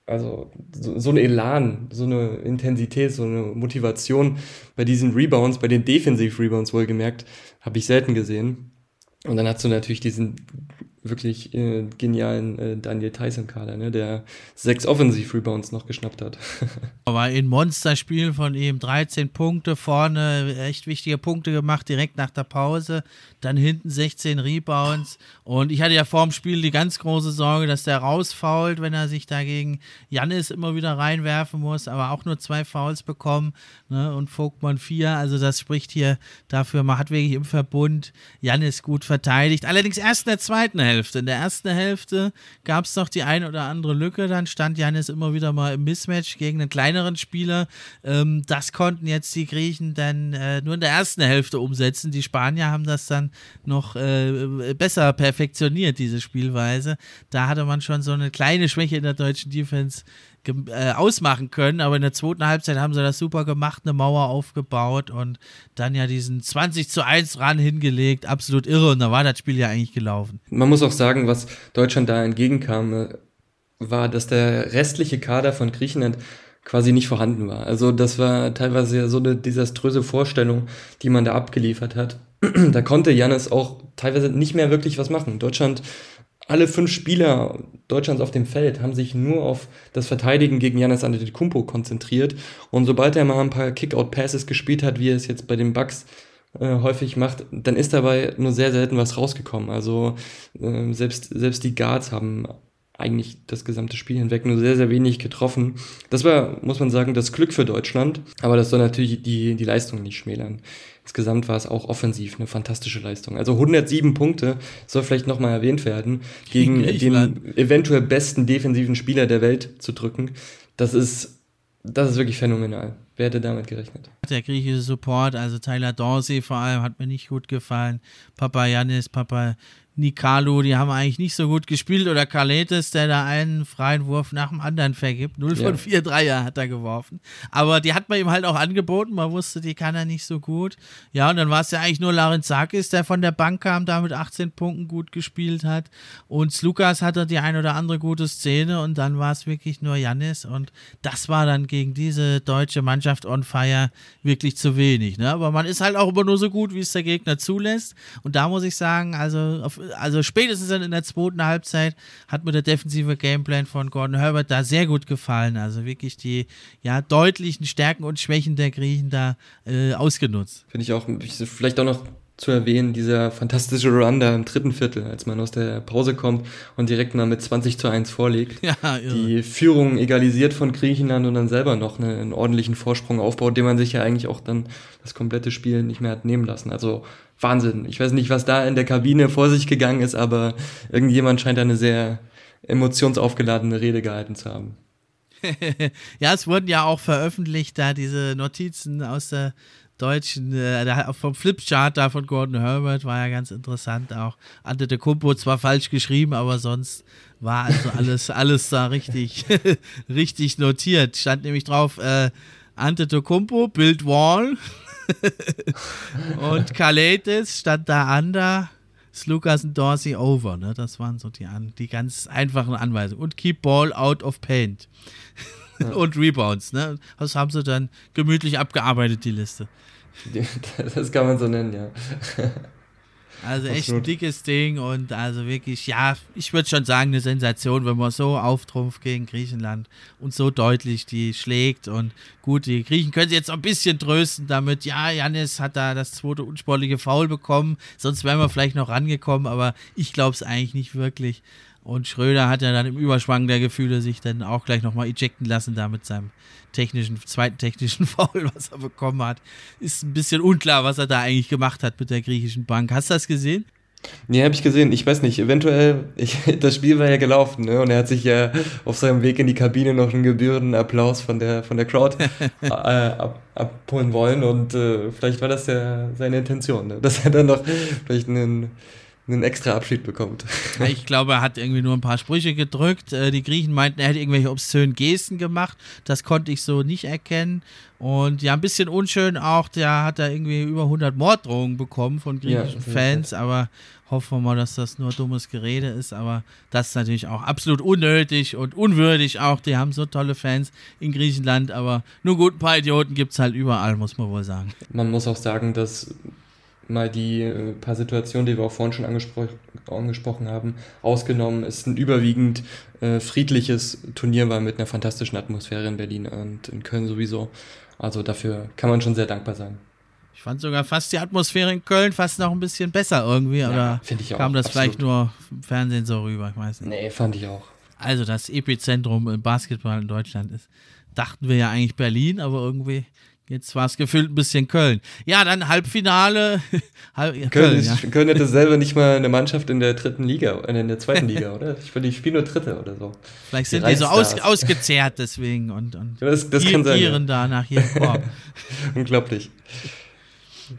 also so, so ein Elan, so eine Intensität, so eine Motivation bei diesen Rebounds, bei den Defensiv-Rebounds wohlgemerkt, habe ich selten gesehen. Und dann hast du natürlich diesen wirklich äh, genialen äh, Daniel Tyson-Kader, ne, der sechs Offensiv-Rebounds noch geschnappt hat. Aber ein Monsterspiel von ihm, 13 Punkte vorne, echt wichtige Punkte gemacht, direkt nach der Pause, dann hinten 16 Rebounds. Und ich hatte ja vor dem Spiel die ganz große Sorge, dass der rausfault, wenn er sich dagegen Jannis immer wieder reinwerfen muss, aber auch nur zwei Fouls bekommen ne, und Vogtmann vier, also das spricht hier dafür, man hat wirklich im Verbund Jannis gut verteidigt, allerdings erst in der zweiten Hälfte Hälfte. In der ersten Hälfte gab es noch die eine oder andere Lücke. Dann stand Janis immer wieder mal im Mismatch gegen einen kleineren Spieler. Ähm, das konnten jetzt die Griechen dann äh, nur in der ersten Hälfte umsetzen. Die Spanier haben das dann noch äh, besser perfektioniert, diese Spielweise. Da hatte man schon so eine kleine Schwäche in der deutschen Defense äh, ausmachen können, aber in der zweiten Halbzeit haben sie das super gemacht, eine Mauer aufgebaut und dann ja diesen 20 zu 1 ran hingelegt, absolut irre und da war das Spiel ja eigentlich gelaufen. Man muss auch sagen, was Deutschland da entgegenkam, äh, war, dass der restliche Kader von Griechenland quasi nicht vorhanden war. Also das war teilweise ja so eine desaströse Vorstellung, die man da abgeliefert hat. da konnte Janis auch teilweise nicht mehr wirklich was machen. Deutschland alle fünf Spieler Deutschlands auf dem Feld haben sich nur auf das Verteidigen gegen Janis Antetokounmpo konzentriert und sobald er mal ein paar Kick-Out-Passes gespielt hat, wie er es jetzt bei den Bucks äh, häufig macht, dann ist dabei nur sehr selten was rausgekommen. Also äh, selbst, selbst die Guards haben eigentlich das gesamte Spiel hinweg nur sehr, sehr wenig getroffen. Das war, muss man sagen, das Glück für Deutschland, aber das soll natürlich die, die Leistung nicht schmälern. Insgesamt war es auch offensiv eine fantastische Leistung. Also 107 Punkte soll vielleicht nochmal erwähnt werden, gegen den eventuell besten defensiven Spieler der Welt zu drücken. Das ist, das ist wirklich phänomenal. Wer hätte damit gerechnet? Der griechische Support, also Tyler Dorsey vor allem, hat mir nicht gut gefallen. Papa Janis, Papa Nikalo, die haben eigentlich nicht so gut gespielt. Oder Kaletes, der da einen freien Wurf nach dem anderen vergibt. 0 von ja. 4 Dreier hat er geworfen. Aber die hat man ihm halt auch angeboten. Man wusste, die kann er nicht so gut. Ja, und dann war es ja eigentlich nur Larenzakis, der von der Bank kam, da mit 18 Punkten gut gespielt hat. Und Lukas hatte die ein oder andere gute Szene. Und dann war es wirklich nur Jannis. Und das war dann gegen diese deutsche Mannschaft on fire wirklich zu wenig. Ne? Aber man ist halt auch immer nur so gut, wie es der Gegner zulässt. Und da muss ich sagen, also auf also spätestens in der zweiten Halbzeit hat mir der defensive Gameplan von Gordon Herbert da sehr gut gefallen. Also wirklich die ja, deutlichen Stärken und Schwächen der Griechen da äh, ausgenutzt. Finde ich auch, vielleicht auch noch zu erwähnen, dieser fantastische Run da im dritten Viertel, als man aus der Pause kommt und direkt mal mit 20 zu 1 vorlegt. Ja, irre. Die Führung egalisiert von Griechenland und dann selber noch eine, einen ordentlichen Vorsprung aufbaut, den man sich ja eigentlich auch dann das komplette Spiel nicht mehr hat nehmen lassen. Also Wahnsinn. Ich weiß nicht, was da in der Kabine vor sich gegangen ist, aber irgendjemand scheint da eine sehr emotionsaufgeladene Rede gehalten zu haben. ja, es wurden ja auch veröffentlicht, da diese Notizen aus der deutschen, äh, vom Flipchart da von Gordon Herbert war ja ganz interessant auch. Ante de Kumpo zwar falsch geschrieben, aber sonst war also alles, alles da richtig, richtig notiert. Stand nämlich drauf, äh, Ante de Kumpo, Build Wall. und Kaletis stand da under, Slukas und Dorsey over. Ne? Das waren so die, die ganz einfachen Anweisungen. Und keep ball out of paint. Ja. und Rebounds. Ne? Das haben sie dann gemütlich abgearbeitet, die Liste. Das kann man so nennen, ja. Also echt ein dickes Ding und also wirklich, ja, ich würde schon sagen, eine Sensation, wenn man so auftrumpft gegen Griechenland und so deutlich die schlägt. Und gut, die Griechen können sich jetzt ein bisschen trösten damit, ja, Janis hat da das zweite unsportliche Foul bekommen, sonst wären wir vielleicht noch rangekommen, aber ich glaube es eigentlich nicht wirklich. Und Schröder hat ja dann im Überschwang der Gefühle sich dann auch gleich nochmal ejecten lassen, da mit seinem technischen, zweiten technischen Foul, was er bekommen hat. Ist ein bisschen unklar, was er da eigentlich gemacht hat mit der griechischen Bank. Hast du das gesehen? Nee, habe ich gesehen. Ich weiß nicht, eventuell, ich, das Spiel war ja gelaufen, ne? Und er hat sich ja auf seinem Weg in die Kabine noch einen gebührenden Applaus von der, von der Crowd äh, ab, abholen wollen. Und äh, vielleicht war das ja seine Intention, ne? dass er dann noch vielleicht einen einen extra Abschied bekommt. Ich glaube, er hat irgendwie nur ein paar Sprüche gedrückt. Äh, die Griechen meinten, er hätte irgendwelche obszönen Gesten gemacht. Das konnte ich so nicht erkennen. Und ja, ein bisschen unschön auch, der hat da irgendwie über 100 Morddrohungen bekommen von griechischen ja, Fans. Aber hoffen wir mal, dass das nur dummes Gerede ist. Aber das ist natürlich auch absolut unnötig und unwürdig auch. Die haben so tolle Fans in Griechenland. Aber nur gut, ein paar Idioten gibt es halt überall, muss man wohl sagen. Man muss auch sagen, dass mal die äh, paar Situationen, die wir auch vorhin schon angespro angesprochen haben, ausgenommen, es ein überwiegend äh, friedliches Turnier war mit einer fantastischen Atmosphäre in Berlin und in Köln sowieso. Also dafür kann man schon sehr dankbar sein. Ich fand sogar fast die Atmosphäre in Köln fast noch ein bisschen besser irgendwie, ja, oder kam das absolut. vielleicht nur im Fernsehen so rüber, ich weiß nicht. Nee, fand ich auch. Also das Epizentrum im Basketball in Deutschland ist, dachten wir ja eigentlich Berlin, aber irgendwie Jetzt war es gefühlt ein bisschen Köln. Ja, dann Halbfinale. Halb, Köln, Köln, ist, ja. Köln hätte selber nicht mal eine Mannschaft in der dritten Liga, äh, in der zweiten Liga, oder? Ich finde, die spielen nur Dritte oder so. Vielleicht sind die, die so aus, ausgezehrt deswegen und, und das, das sein, ja. da nach jedem Korb. Unglaublich.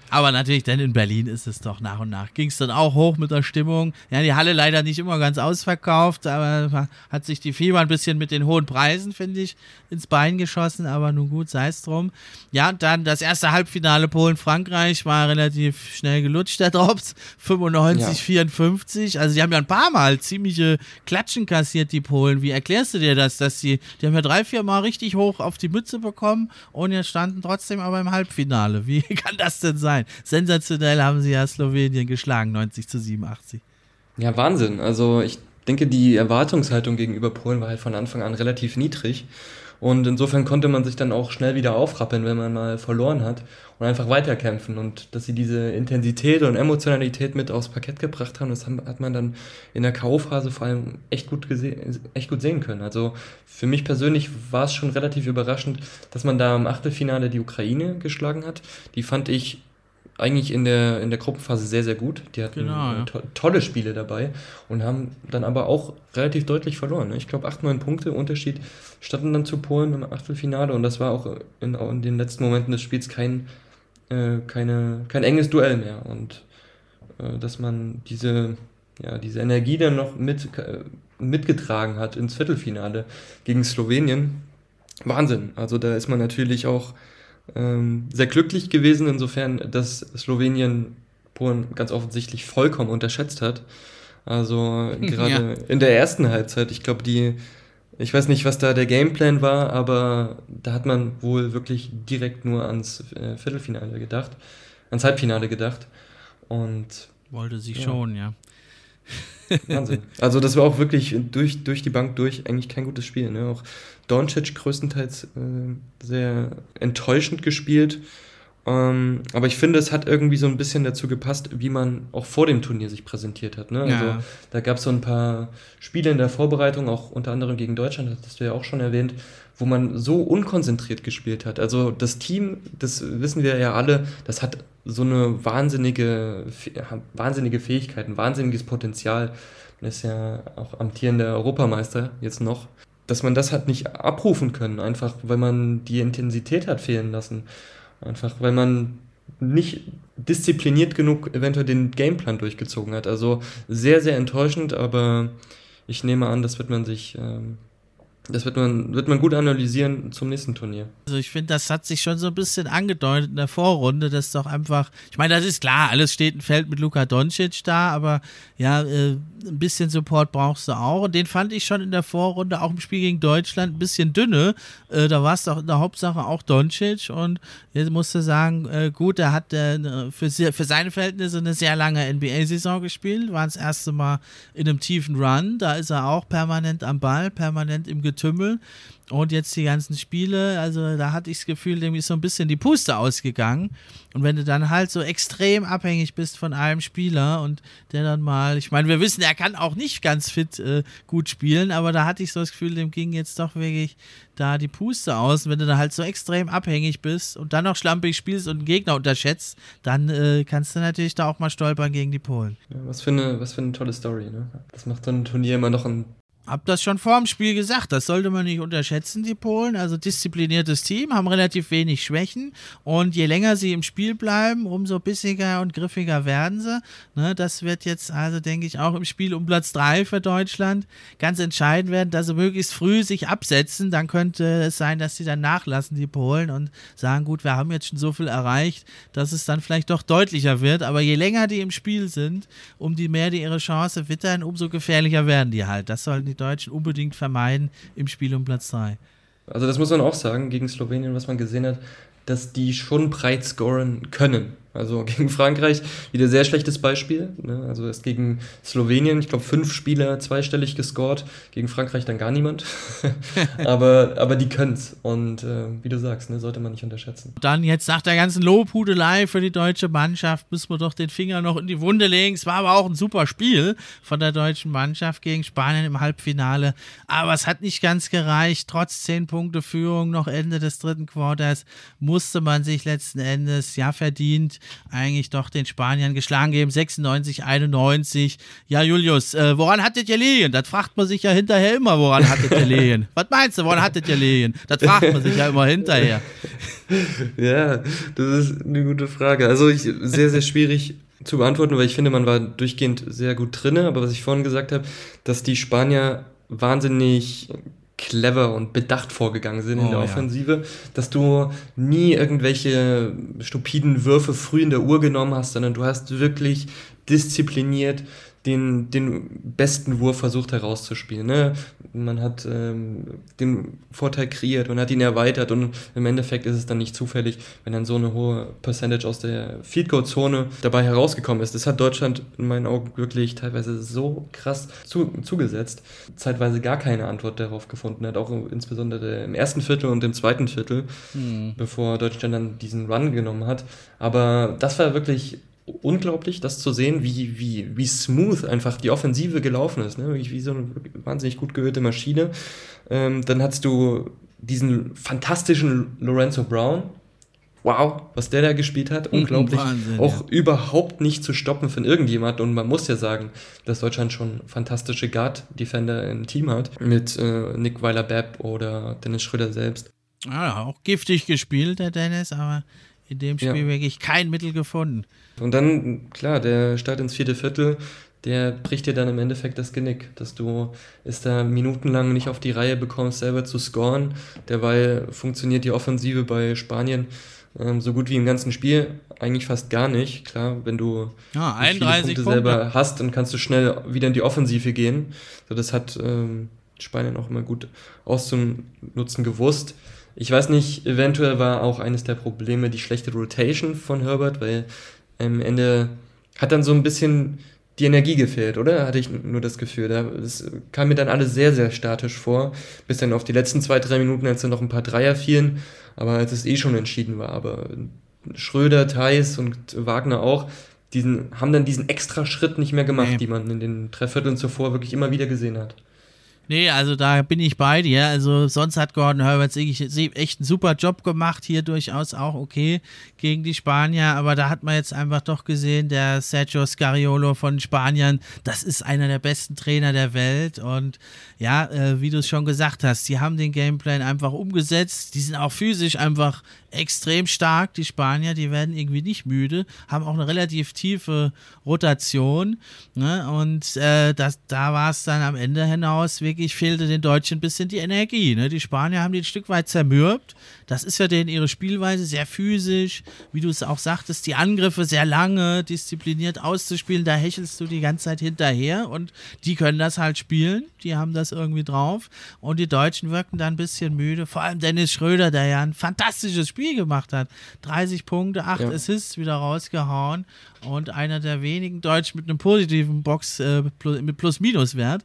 Aber natürlich, denn in Berlin ist es doch nach und nach. Ging es dann auch hoch mit der Stimmung. Ja, die Halle leider nicht immer ganz ausverkauft, aber hat sich die Fieber ein bisschen mit den hohen Preisen, finde ich, ins Bein geschossen. Aber nun gut, sei es drum. Ja, dann das erste Halbfinale Polen-Frankreich war relativ schnell gelutscht, der Drops. 95, ja. 54. Also, die haben ja ein paar Mal ziemliche Klatschen kassiert, die Polen. Wie erklärst du dir das, dass die, die haben ja drei, vier Mal richtig hoch auf die Mütze bekommen und jetzt standen trotzdem aber im Halbfinale. Wie kann das denn sein? Sensationell haben sie ja Slowenien geschlagen, 90 zu 87. Ja, Wahnsinn. Also ich denke, die Erwartungshaltung gegenüber Polen war halt von Anfang an relativ niedrig. Und insofern konnte man sich dann auch schnell wieder aufrappeln, wenn man mal verloren hat und einfach weiterkämpfen. Und dass sie diese Intensität und Emotionalität mit aufs Parkett gebracht haben, das hat man dann in der K.O.-Phase vor allem echt gut, echt gut sehen können. Also für mich persönlich war es schon relativ überraschend, dass man da im Achtelfinale die Ukraine geschlagen hat. Die fand ich eigentlich in der, in der Gruppenphase sehr, sehr gut. Die hatten genau, ja. to tolle Spiele dabei und haben dann aber auch relativ deutlich verloren. Ne? Ich glaube, 8, 9 Punkte Unterschied standen dann zu Polen im Achtelfinale und das war auch in, in den letzten Momenten des Spiels kein, äh, keine, kein enges Duell mehr. Und äh, dass man diese, ja, diese Energie dann noch mit, äh, mitgetragen hat ins Viertelfinale gegen Slowenien, Wahnsinn. Also da ist man natürlich auch ähm, sehr glücklich gewesen, insofern, dass Slowenien Polen ganz offensichtlich vollkommen unterschätzt hat. Also gerade ja. in der ersten Halbzeit, ich glaube, die, ich weiß nicht, was da der Gameplan war, aber da hat man wohl wirklich direkt nur ans äh, Viertelfinale gedacht, ans Halbfinale gedacht. Und wollte sie ja. schon, ja. Wahnsinn. Also das war auch wirklich durch, durch die Bank durch eigentlich kein gutes Spiel. Ne? Auch Doncic größtenteils äh, sehr enttäuschend gespielt. Ähm, aber ich finde, es hat irgendwie so ein bisschen dazu gepasst, wie man auch vor dem Turnier sich präsentiert hat. Ne? Also ja. da gab es so ein paar Spiele in der Vorbereitung, auch unter anderem gegen Deutschland, das hast du ja auch schon erwähnt, wo man so unkonzentriert gespielt hat. Also das Team, das wissen wir ja alle, das hat so eine wahnsinnige, wahnsinnige Fähigkeit, ein wahnsinniges Potenzial. Man ist ja auch amtierender Europameister jetzt noch. Dass man das hat nicht abrufen können, einfach weil man die Intensität hat fehlen lassen. Einfach weil man nicht diszipliniert genug eventuell den Gameplan durchgezogen hat. Also sehr, sehr enttäuschend, aber ich nehme an, das wird man sich ähm, das wird man, wird man gut analysieren zum nächsten Turnier. Also ich finde, das hat sich schon so ein bisschen angedeutet in der Vorrunde, dass doch einfach, ich meine, das ist klar, alles steht und fällt mit Luka Doncic da, aber ja, äh, ein bisschen Support brauchst du auch. Und den fand ich schon in der Vorrunde, auch im Spiel gegen Deutschland, ein bisschen dünne. Äh, da war es doch in der Hauptsache auch Doncic und jetzt musste sagen, äh, gut, er hat äh, für, für seine Verhältnisse eine sehr lange NBA-Saison gespielt, war das erste Mal in einem tiefen Run, da ist er auch permanent am Ball, permanent im Getümmel Getümmel. Und jetzt die ganzen Spiele, also da hatte ich das Gefühl, dem ist so ein bisschen die Puste ausgegangen. Und wenn du dann halt so extrem abhängig bist von einem Spieler und der dann mal, ich meine, wir wissen, er kann auch nicht ganz fit äh, gut spielen, aber da hatte ich so das Gefühl, dem ging jetzt doch wirklich da die Puste aus. Und wenn du da halt so extrem abhängig bist und dann noch schlampig spielst und einen Gegner unterschätzt, dann äh, kannst du natürlich da auch mal stolpern gegen die Polen. Ja, was, für eine, was für eine tolle Story, ne? Das macht so ein Turnier immer noch ein hab das schon vor dem Spiel gesagt, das sollte man nicht unterschätzen, die Polen. Also diszipliniertes Team, haben relativ wenig Schwächen und je länger sie im Spiel bleiben, umso bissiger und griffiger werden sie. Ne, das wird jetzt also, denke ich, auch im Spiel um Platz 3 für Deutschland ganz entscheidend werden, dass sie möglichst früh sich absetzen. Dann könnte es sein, dass sie dann nachlassen, die Polen, und sagen, gut, wir haben jetzt schon so viel erreicht, dass es dann vielleicht doch deutlicher wird. Aber je länger die im Spiel sind, um die mehr die ihre Chance wittern, umso gefährlicher werden die halt. Das sollten die Deutschen unbedingt vermeiden im Spiel um Platz 3. Also das muss man auch sagen, gegen Slowenien, was man gesehen hat, dass die schon breit scoren können. Also gegen Frankreich wieder sehr schlechtes Beispiel. Ne? Also erst gegen Slowenien, ich glaube, fünf Spieler zweistellig gescored, gegen Frankreich dann gar niemand. aber, aber die können's. Und äh, wie du sagst, ne, sollte man nicht unterschätzen. Dann jetzt nach der ganzen Lobhudelei für die deutsche Mannschaft müssen wir doch den Finger noch in die Wunde legen. Es war aber auch ein super Spiel von der deutschen Mannschaft gegen Spanien im Halbfinale. Aber es hat nicht ganz gereicht. Trotz zehn Punkte Führung noch Ende des dritten Quarters musste man sich letzten Endes ja verdient eigentlich doch den Spaniern geschlagen geben. 96, 91. Ja, Julius, äh, woran hattet ihr liegen? Das fragt man sich ja hinterher immer, woran hattet ihr liegen? Was meinst du, woran hattet ihr liegen? Das fragt man sich ja immer hinterher. Ja, das ist eine gute Frage. Also ich, sehr, sehr schwierig zu beantworten, weil ich finde, man war durchgehend sehr gut drinne. Aber was ich vorhin gesagt habe, dass die Spanier wahnsinnig clever und bedacht vorgegangen sind oh, in der Offensive, ja. dass du nie irgendwelche stupiden Würfe früh in der Uhr genommen hast, sondern du hast wirklich diszipliniert den, den besten Wurf versucht herauszuspielen. Ne? Man hat ähm, den Vorteil kreiert, man hat ihn erweitert und im Endeffekt ist es dann nicht zufällig, wenn dann so eine hohe Percentage aus der Field Goal Zone dabei herausgekommen ist. Das hat Deutschland in meinen Augen wirklich teilweise so krass zu, zugesetzt, zeitweise gar keine Antwort darauf gefunden hat, auch insbesondere im ersten Viertel und im zweiten Viertel, hm. bevor Deutschland dann diesen Run genommen hat. Aber das war wirklich unglaublich, das zu sehen, wie, wie, wie smooth einfach die Offensive gelaufen ist. Ne? Wie, wie so eine wahnsinnig gut geölte Maschine. Ähm, dann hast du diesen fantastischen Lorenzo Brown. Wow, was der da gespielt hat, unglaublich. Wahnsinn, auch ja. überhaupt nicht zu stoppen von irgendjemand. Und man muss ja sagen, dass Deutschland schon fantastische Guard-Defender im Team hat. Mit äh, Nick Weiler-Bepp oder Dennis Schröder selbst. Ja, auch giftig gespielt, der Dennis, aber in dem Spiel ja. wirklich kein Mittel gefunden. Und dann, klar, der Start ins vierte Viertel, der bricht dir dann im Endeffekt das Genick, dass du es da minutenlang nicht auf die Reihe bekommst, selber zu scoren. Derweil funktioniert die Offensive bei Spanien ähm, so gut wie im ganzen Spiel eigentlich fast gar nicht. Klar, wenn du ja, 31 viele Punkte, Punkte, selber hast, dann kannst du schnell wieder in die Offensive gehen. So, das hat ähm, Spanien auch immer gut auszunutzen gewusst. Ich weiß nicht, eventuell war auch eines der Probleme die schlechte Rotation von Herbert, weil am Ende hat dann so ein bisschen die Energie gefehlt, oder? Hatte ich nur das Gefühl. Es kam mir dann alles sehr, sehr statisch vor, bis dann auf die letzten zwei, drei Minuten, als dann noch ein paar Dreier fielen, aber als es eh schon entschieden war. Aber Schröder, Theis und Wagner auch, diesen, haben dann diesen extra Schritt nicht mehr gemacht, nee. die man in den drei Vierteln zuvor wirklich immer wieder gesehen hat. Nee, also da bin ich bei dir. Also sonst hat Gordon Herbert echt einen super Job gemacht, hier durchaus auch okay gegen die Spanier, aber da hat man jetzt einfach doch gesehen, der Sergio Scariolo von Spaniern, das ist einer der besten Trainer der Welt. Und ja, äh, wie du es schon gesagt hast, die haben den Gameplan einfach umgesetzt, die sind auch physisch einfach extrem stark, die Spanier, die werden irgendwie nicht müde, haben auch eine relativ tiefe Rotation. Ne? Und äh, das, da war es dann am Ende hinaus, wirklich fehlte den Deutschen ein bisschen die Energie. Ne? Die Spanier haben die ein Stück weit zermürbt. Das ist ja denen ihre Spielweise, sehr physisch, wie du es auch sagtest, die Angriffe sehr lange, diszipliniert auszuspielen, da hechelst du die ganze Zeit hinterher und die können das halt spielen, die haben das irgendwie drauf. Und die Deutschen wirken da ein bisschen müde, vor allem Dennis Schröder, der ja ein fantastisches Spiel gemacht hat. 30 Punkte, 8 ja. Assists wieder rausgehauen und einer der wenigen Deutschen mit einem positiven Box äh, mit Plus-Minus-Wert.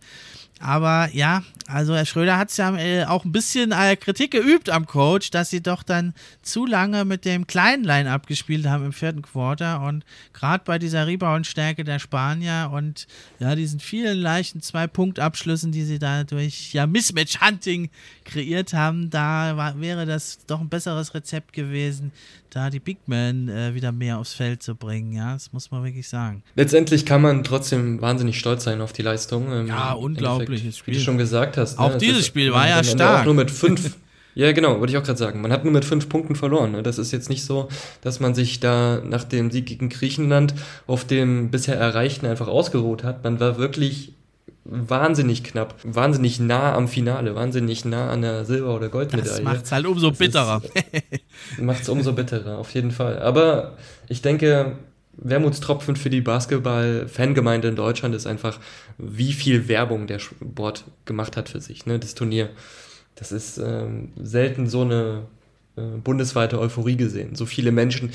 Aber ja, also Herr Schröder hat es ja äh, auch ein bisschen äh, Kritik geübt am Coach, dass sie doch dann zu lange mit dem kleinen Line-Up gespielt haben im vierten Quarter. Und gerade bei dieser Rebound-Stärke der Spanier und ja, diesen vielen leichten Zwei-Punkt-Abschlüssen, die sie da durch ja, Mismatch-Hunting kreiert haben, da war, wäre das doch ein besseres Rezept gewesen, da die Big Men äh, wieder mehr aufs Feld zu bringen. Ja, das muss man wirklich sagen. Letztendlich kann man trotzdem wahnsinnig stolz sein auf die Leistung. Ähm, ja, unglaubliches Spiel. Wie du schon gesagt hast. Auch ne? dieses ist, Spiel war ja stark. Auch nur mit fünf. ja, genau, wollte ich auch gerade sagen. Man hat nur mit fünf Punkten verloren. Ne? Das ist jetzt nicht so, dass man sich da nach dem Sieg gegen Griechenland auf dem bisher Erreichten einfach ausgeruht hat. Man war wirklich wahnsinnig knapp, wahnsinnig nah am Finale, wahnsinnig nah an der Silber- oder Goldmedaille. Das macht es halt umso bitterer. macht es umso bitterer, auf jeden Fall. Aber ich denke, Wermutstropfen für die Basketball-Fangemeinde in Deutschland ist einfach, wie viel Werbung der Sport gemacht hat für sich, ne, das Turnier. Das ist ähm, selten so eine äh, bundesweite Euphorie gesehen. So viele Menschen,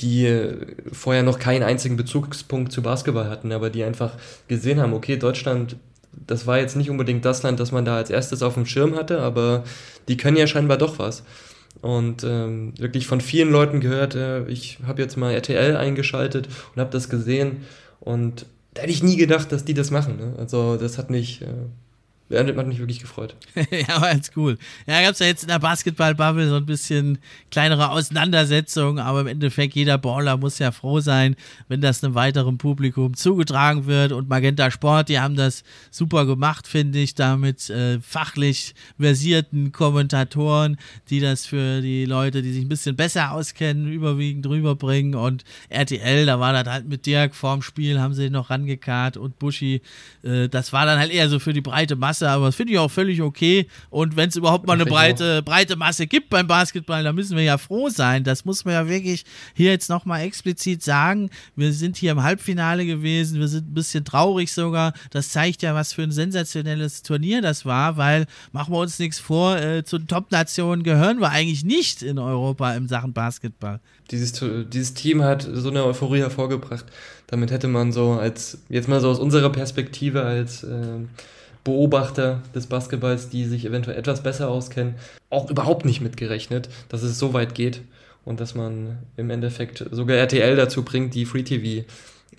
die äh, vorher noch keinen einzigen Bezugspunkt zu Basketball hatten, aber die einfach gesehen haben, okay, Deutschland, das war jetzt nicht unbedingt das Land, das man da als erstes auf dem Schirm hatte, aber die können ja scheinbar doch was. Und ähm, wirklich von vielen Leuten gehört, äh, ich habe jetzt mal RTL eingeschaltet und habe das gesehen und da hätte ich nie gedacht, dass die das machen. Ne? Also das hat mich äh, das hat mich wirklich gefreut. ja, war jetzt cool. Ja, gab es ja jetzt in der Basketball-Bubble so ein bisschen kleinere Auseinandersetzungen, aber im Endeffekt jeder Baller muss ja froh sein, wenn das einem weiteren Publikum zugetragen wird. Und Magenta Sport, die haben das super gemacht, finde ich, da mit äh, fachlich versierten Kommentatoren, die das für die Leute, die sich ein bisschen besser auskennen, überwiegend rüberbringen. Und RTL, da war das halt mit Dirk vorm Spiel, haben sie noch rangekarrt und Buschi. Äh, das war dann halt eher so für die breite Masse Masse, aber das finde ich auch völlig okay. Und wenn es überhaupt mal eine breite, breite Masse gibt beim Basketball, dann müssen wir ja froh sein. Das muss man ja wirklich hier jetzt nochmal explizit sagen. Wir sind hier im Halbfinale gewesen, wir sind ein bisschen traurig sogar. Das zeigt ja, was für ein sensationelles Turnier das war, weil, machen wir uns nichts vor, äh, zu den Top-Nationen gehören wir eigentlich nicht in Europa in Sachen Basketball. Dieses, dieses Team hat so eine Euphorie hervorgebracht. Damit hätte man so als, jetzt mal so aus unserer Perspektive als äh, Beobachter des Basketballs, die sich eventuell etwas besser auskennen, auch überhaupt nicht mitgerechnet, dass es so weit geht und dass man im Endeffekt sogar RTL dazu bringt, die Free TV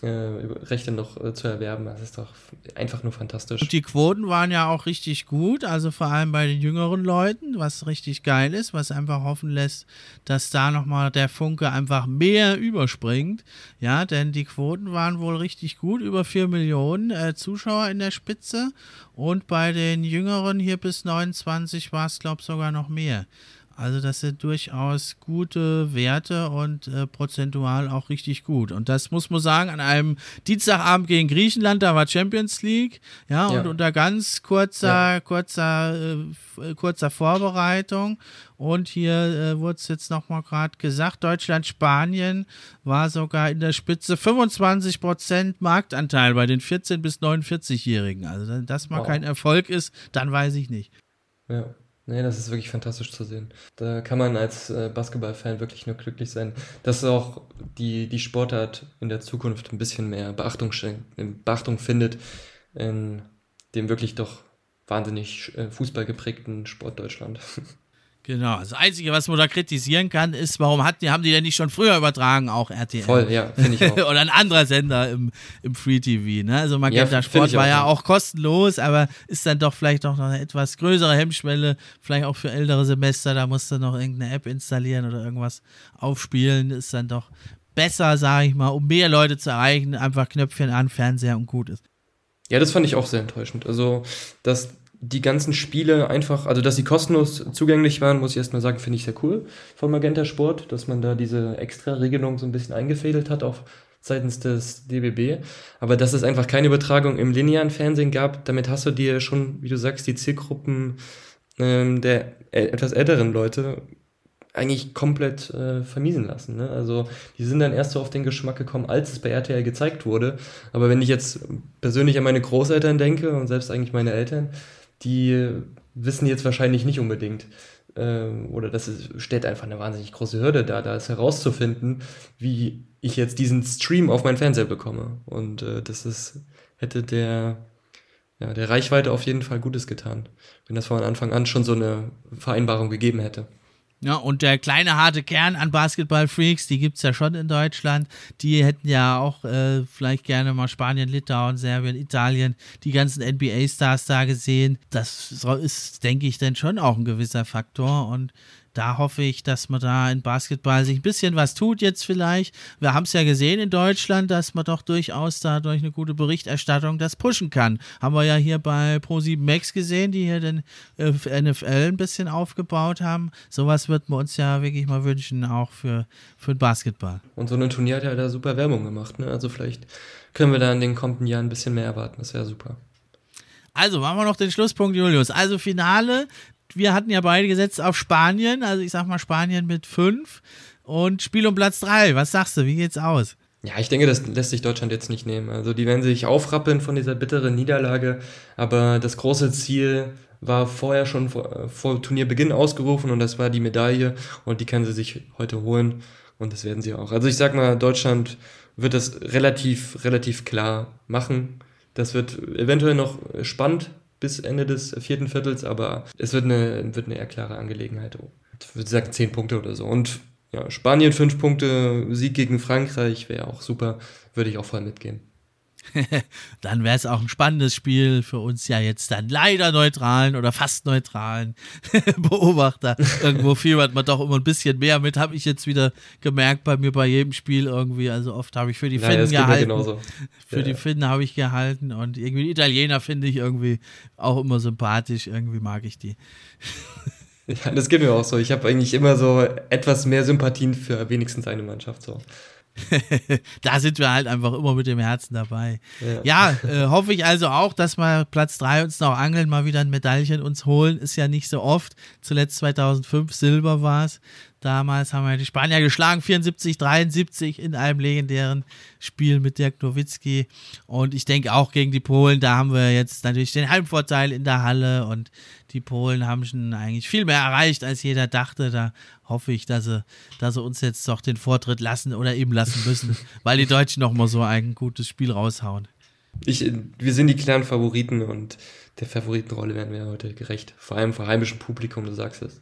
äh, Rechte noch äh, zu erwerben. Das ist doch einfach nur fantastisch. Und die Quoten waren ja auch richtig gut, also vor allem bei den jüngeren Leuten, was richtig geil ist, was einfach hoffen lässt, dass da nochmal der Funke einfach mehr überspringt. Ja, denn die Quoten waren wohl richtig gut, über 4 Millionen äh, Zuschauer in der Spitze und bei den Jüngeren hier bis 29 war es, glaube ich, sogar noch mehr. Also das sind durchaus gute Werte und äh, prozentual auch richtig gut. Und das muss man sagen, an einem Dienstagabend gegen Griechenland, da war Champions League, ja, ja. und unter ganz kurzer, ja. kurzer, äh, kurzer Vorbereitung. Und hier äh, wurde es jetzt nochmal gerade gesagt, Deutschland, Spanien war sogar in der Spitze 25% Marktanteil bei den 14- bis 49-Jährigen. Also wenn das mal wow. kein Erfolg ist, dann weiß ich nicht. Ja. Nee, das ist wirklich fantastisch zu sehen. Da kann man als äh, Basketballfan wirklich nur glücklich sein, dass auch die, die Sportart in der Zukunft ein bisschen mehr Beachtung, Beachtung findet in dem wirklich doch wahnsinnig äh, fußballgeprägten Sport Deutschland. Genau, das Einzige, was man da kritisieren kann, ist, warum hat haben die denn nicht schon früher übertragen, auch RTL? Voll, ja, finde ich auch. Oder ein anderer Sender im, im Free TV, ne? Also Magenta ja, Sport war ja auch kostenlos, aber ist dann doch vielleicht noch eine etwas größere Hemmschwelle, vielleicht auch für ältere Semester, da musst du noch irgendeine App installieren oder irgendwas aufspielen, ist dann doch besser, sage ich mal, um mehr Leute zu erreichen, einfach Knöpfchen an, Fernseher und gut ist. Ja, das fand ich auch sehr enttäuschend. Also, dass die ganzen Spiele einfach, also dass sie kostenlos zugänglich waren, muss ich erstmal sagen, finde ich sehr cool von Magenta Sport, dass man da diese extra Regelung so ein bisschen eingefädelt hat, auch seitens des DBB. Aber dass es einfach keine Übertragung im linearen Fernsehen gab, damit hast du dir schon, wie du sagst, die Zielgruppen ähm, der etwas älteren Leute eigentlich komplett äh, vermiesen lassen. Ne? Also die sind dann erst so auf den Geschmack gekommen, als es bei RTL gezeigt wurde. Aber wenn ich jetzt persönlich an meine Großeltern denke und selbst eigentlich meine Eltern, die wissen jetzt wahrscheinlich nicht unbedingt, äh, oder das ist, stellt einfach eine wahnsinnig große Hürde dar, da ist herauszufinden, wie ich jetzt diesen Stream auf meinen Fernseher bekomme. Und äh, das ist, hätte der, ja, der Reichweite auf jeden Fall Gutes getan, wenn das von Anfang an schon so eine Vereinbarung gegeben hätte. Ja, und der kleine harte Kern an Basketball-Freaks, die gibt es ja schon in Deutschland. Die hätten ja auch äh, vielleicht gerne mal Spanien, Litauen, Serbien, Italien, die ganzen NBA-Stars da gesehen. Das ist, denke ich, dann schon auch ein gewisser Faktor. Und da hoffe ich, dass man da in Basketball sich ein bisschen was tut jetzt vielleicht. Wir haben es ja gesehen in Deutschland, dass man doch durchaus da durch eine gute Berichterstattung das pushen kann. Haben wir ja hier bei Pro7 Max gesehen, die hier den äh, NFL ein bisschen aufgebaut haben. Sowas wird man uns ja wirklich mal wünschen, auch für, für den Basketball. Und so ein Turnier hat ja da super Werbung gemacht. Ne? Also vielleicht können wir da in den kommenden Jahren ein bisschen mehr erwarten. Das wäre super. Also machen wir noch den Schlusspunkt, Julius. Also Finale, wir hatten ja beide gesetzt auf Spanien, also ich sag mal Spanien mit fünf und Spiel um Platz drei. Was sagst du? Wie geht's aus? Ja, ich denke, das lässt sich Deutschland jetzt nicht nehmen. Also die werden sich aufrappeln von dieser bitteren Niederlage, aber das große Ziel war vorher schon vor, vor Turnierbeginn ausgerufen und das war die Medaille und die kann sie sich heute holen und das werden sie auch. Also ich sag mal, Deutschland wird das relativ, relativ klar machen. Das wird eventuell noch spannend bis Ende des vierten Viertels, aber es wird eine, wird eine eher klare Angelegenheit. Ich würde sagen, zehn Punkte oder so. Und ja, Spanien fünf Punkte, Sieg gegen Frankreich wäre auch super, würde ich auch voll mitgehen. dann wäre es auch ein spannendes Spiel für uns ja jetzt dann leider neutralen oder fast neutralen Beobachter. Irgendwo fiebert man doch immer ein bisschen mehr mit, habe ich jetzt wieder gemerkt bei mir bei jedem Spiel irgendwie. Also oft habe ich für die Finnen naja, gehalten. Für ja, die Finnen habe ich gehalten und irgendwie die Italiener finde ich irgendwie auch immer sympathisch. Irgendwie mag ich die. Ja, das geht mir auch so. Ich habe eigentlich immer so etwas mehr Sympathien für wenigstens eine Mannschaft. So. da sind wir halt einfach immer mit dem Herzen dabei. Ja, ja äh, hoffe ich also auch, dass wir Platz 3 uns noch angeln, mal wieder ein Medaillen uns holen. Ist ja nicht so oft. Zuletzt 2005 Silber war es. Damals haben wir die Spanier geschlagen, 74, 73 in einem legendären Spiel mit Dirk Nowitzki. Und ich denke auch gegen die Polen, da haben wir jetzt natürlich den Heimvorteil in der Halle und die Polen haben schon eigentlich viel mehr erreicht, als jeder dachte. Da hoffe ich, dass sie, dass sie uns jetzt doch den Vortritt lassen oder eben lassen müssen, weil die Deutschen noch mal so ein gutes Spiel raushauen. Ich, wir sind die klaren Favoriten und der Favoritenrolle werden wir heute gerecht. Vor allem vor heimischem Publikum, du sagst es.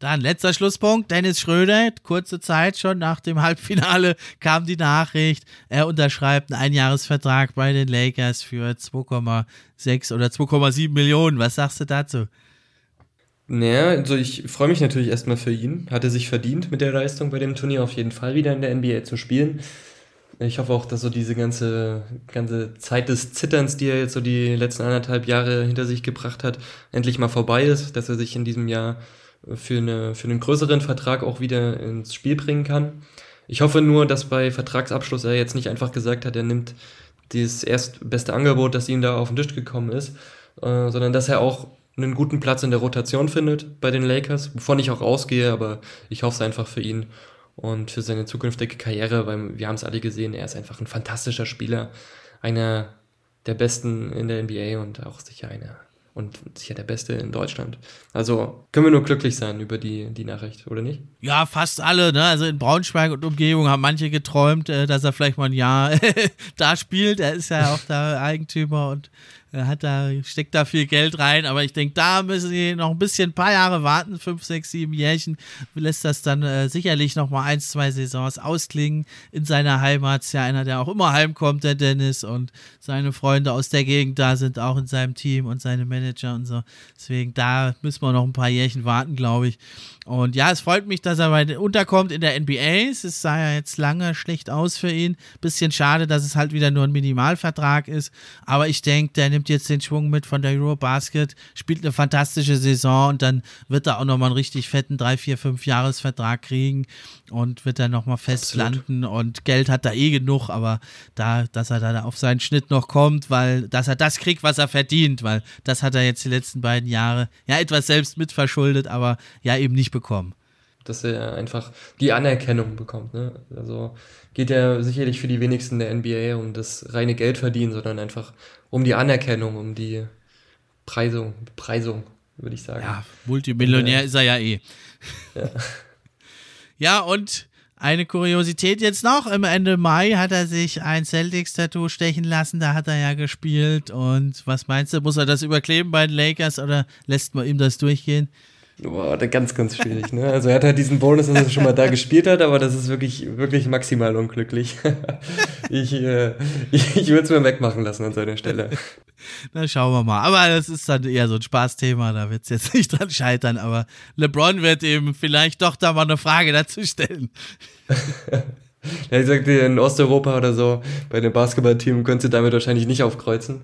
Dann letzter Schlusspunkt, Dennis Schröder, kurze Zeit schon nach dem Halbfinale kam die Nachricht, er unterschreibt einen Einjahresvertrag bei den Lakers für 2,6 oder 2,7 Millionen. Was sagst du dazu? Naja, also ich freue mich natürlich erstmal für ihn. Hat er sich verdient mit der Leistung bei dem Turnier auf jeden Fall wieder in der NBA zu spielen. Ich hoffe auch, dass so diese ganze, ganze Zeit des Zitterns, die er jetzt so die letzten anderthalb Jahre hinter sich gebracht hat, endlich mal vorbei ist, dass er sich in diesem Jahr für, eine, für einen größeren Vertrag auch wieder ins Spiel bringen kann. Ich hoffe nur, dass bei Vertragsabschluss er jetzt nicht einfach gesagt hat, er nimmt dieses erstbeste Angebot, das ihm da auf den Tisch gekommen ist, äh, sondern dass er auch einen guten Platz in der Rotation findet bei den Lakers, wovon ich auch ausgehe, aber ich hoffe es einfach für ihn und für seine zukünftige Karriere, weil wir haben es alle gesehen, er ist einfach ein fantastischer Spieler, einer der besten in der NBA und auch sicher einer und sicher der Beste in Deutschland. Also können wir nur glücklich sein über die, die Nachricht, oder nicht? Ja, fast alle. Ne? Also in Braunschweig und Umgebung haben manche geträumt, äh, dass er vielleicht mal ein Jahr da spielt. Er ist ja auch der Eigentümer und hat da, steckt da viel Geld rein, aber ich denke, da müssen sie noch ein bisschen ein paar Jahre warten, fünf, sechs, sieben Jährchen, lässt das dann äh, sicherlich noch mal ein, zwei Saisons ausklingen in seiner Heimat. Ist ja einer, der auch immer heimkommt, der Dennis und seine Freunde aus der Gegend da sind auch in seinem Team und seine Manager und so. Deswegen, da müssen wir noch ein paar Jährchen warten, glaube ich. Und ja, es freut mich, dass er bei, unterkommt in der NBA. Es sah ja jetzt lange schlecht aus für ihn. Bisschen schade, dass es halt wieder nur ein Minimalvertrag ist. Aber ich denke, der nimmt jetzt den Schwung mit von der Eurobasket, spielt eine fantastische Saison und dann wird er auch nochmal einen richtig fetten 3, 4, 5 Jahresvertrag kriegen und wird dann nochmal fest Absolut. landen. Und Geld hat er eh genug, aber da, dass er da auf seinen Schnitt noch kommt, weil, dass er das kriegt, was er verdient, weil das hat er jetzt die letzten beiden Jahre ja etwas selbst mitverschuldet, aber ja eben nicht bekommen. Dass er einfach die Anerkennung bekommt. Ne? Also geht ja sicherlich für die wenigsten der NBA um das reine Geld verdienen, sondern einfach um die Anerkennung, um die Preisung, Preisung, würde ich sagen. Ja, Multimillionär äh, ist er ja eh. Ja. ja, und eine Kuriosität jetzt noch. Im Ende Mai hat er sich ein Celtics-Tattoo stechen lassen. Da hat er ja gespielt. Und was meinst du, muss er das überkleben bei den Lakers oder lässt man ihm das durchgehen? Boah, ganz, ganz schwierig. Ne? Also er hat halt diesen Bonus, dass er schon mal da gespielt hat, aber das ist wirklich, wirklich maximal unglücklich. ich äh, ich, ich würde es mir wegmachen lassen an seiner Stelle. Na, schauen wir mal. Aber das ist dann eher so ein Spaßthema, da wird es jetzt nicht dran scheitern. Aber LeBron wird eben vielleicht doch da mal eine Frage dazu stellen. Ja, ich sagte, in Osteuropa oder so, bei dem Basketballteam könntest du damit wahrscheinlich nicht aufkreuzen.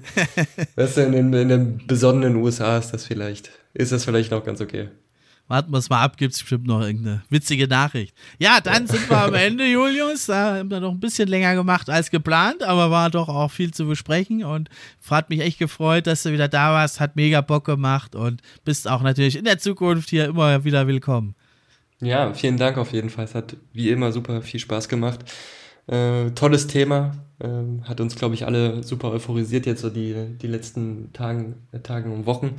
weißt du, in den, in den besonnenen USA ist das vielleicht, ist das vielleicht noch ganz okay. Warten wir es mal ab, gibt es bestimmt noch irgendeine witzige Nachricht. Ja, dann sind wir am Ende, Julius. Da haben wir noch ein bisschen länger gemacht als geplant, aber war doch auch viel zu besprechen und hat mich echt gefreut, dass du wieder da warst. Hat mega Bock gemacht und bist auch natürlich in der Zukunft hier immer wieder willkommen. Ja, vielen Dank auf jeden Fall. Es hat wie immer super viel Spaß gemacht. Äh, tolles Thema. Ähm, hat uns, glaube ich, alle super euphorisiert jetzt so die, die letzten Tagen, äh, Tagen und Wochen.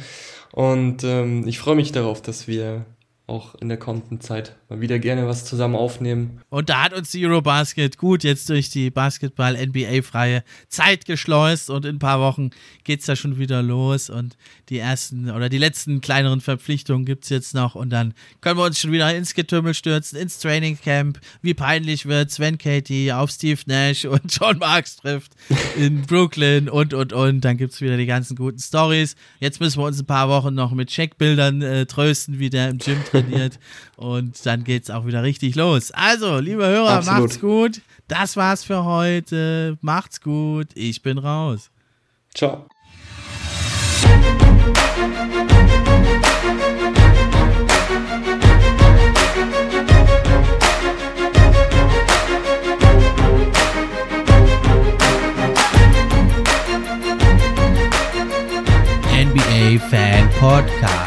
Und ähm, ich freue mich darauf, dass wir auch in der kommenden Zeit mal wieder gerne was zusammen aufnehmen. Und da hat uns die Eurobasket gut jetzt durch die Basketball-NBA-freie Zeit geschleust und in ein paar Wochen geht es da schon wieder los und die ersten oder die letzten kleineren Verpflichtungen gibt es jetzt noch und dann können wir uns schon wieder ins Getümmel stürzen, ins Trainingcamp. Wie peinlich wird wenn Katie auf Steve Nash und John Marks trifft in Brooklyn und und und. Dann gibt es wieder die ganzen guten Stories. Jetzt müssen wir uns ein paar Wochen noch mit Checkbildern äh, trösten, wie der im Gym trainiert. Und dann geht es auch wieder richtig los. Also, liebe Hörer, Absolut. macht's gut. Das war's für heute. Macht's gut. Ich bin raus. Ciao. NBA Fan Podcast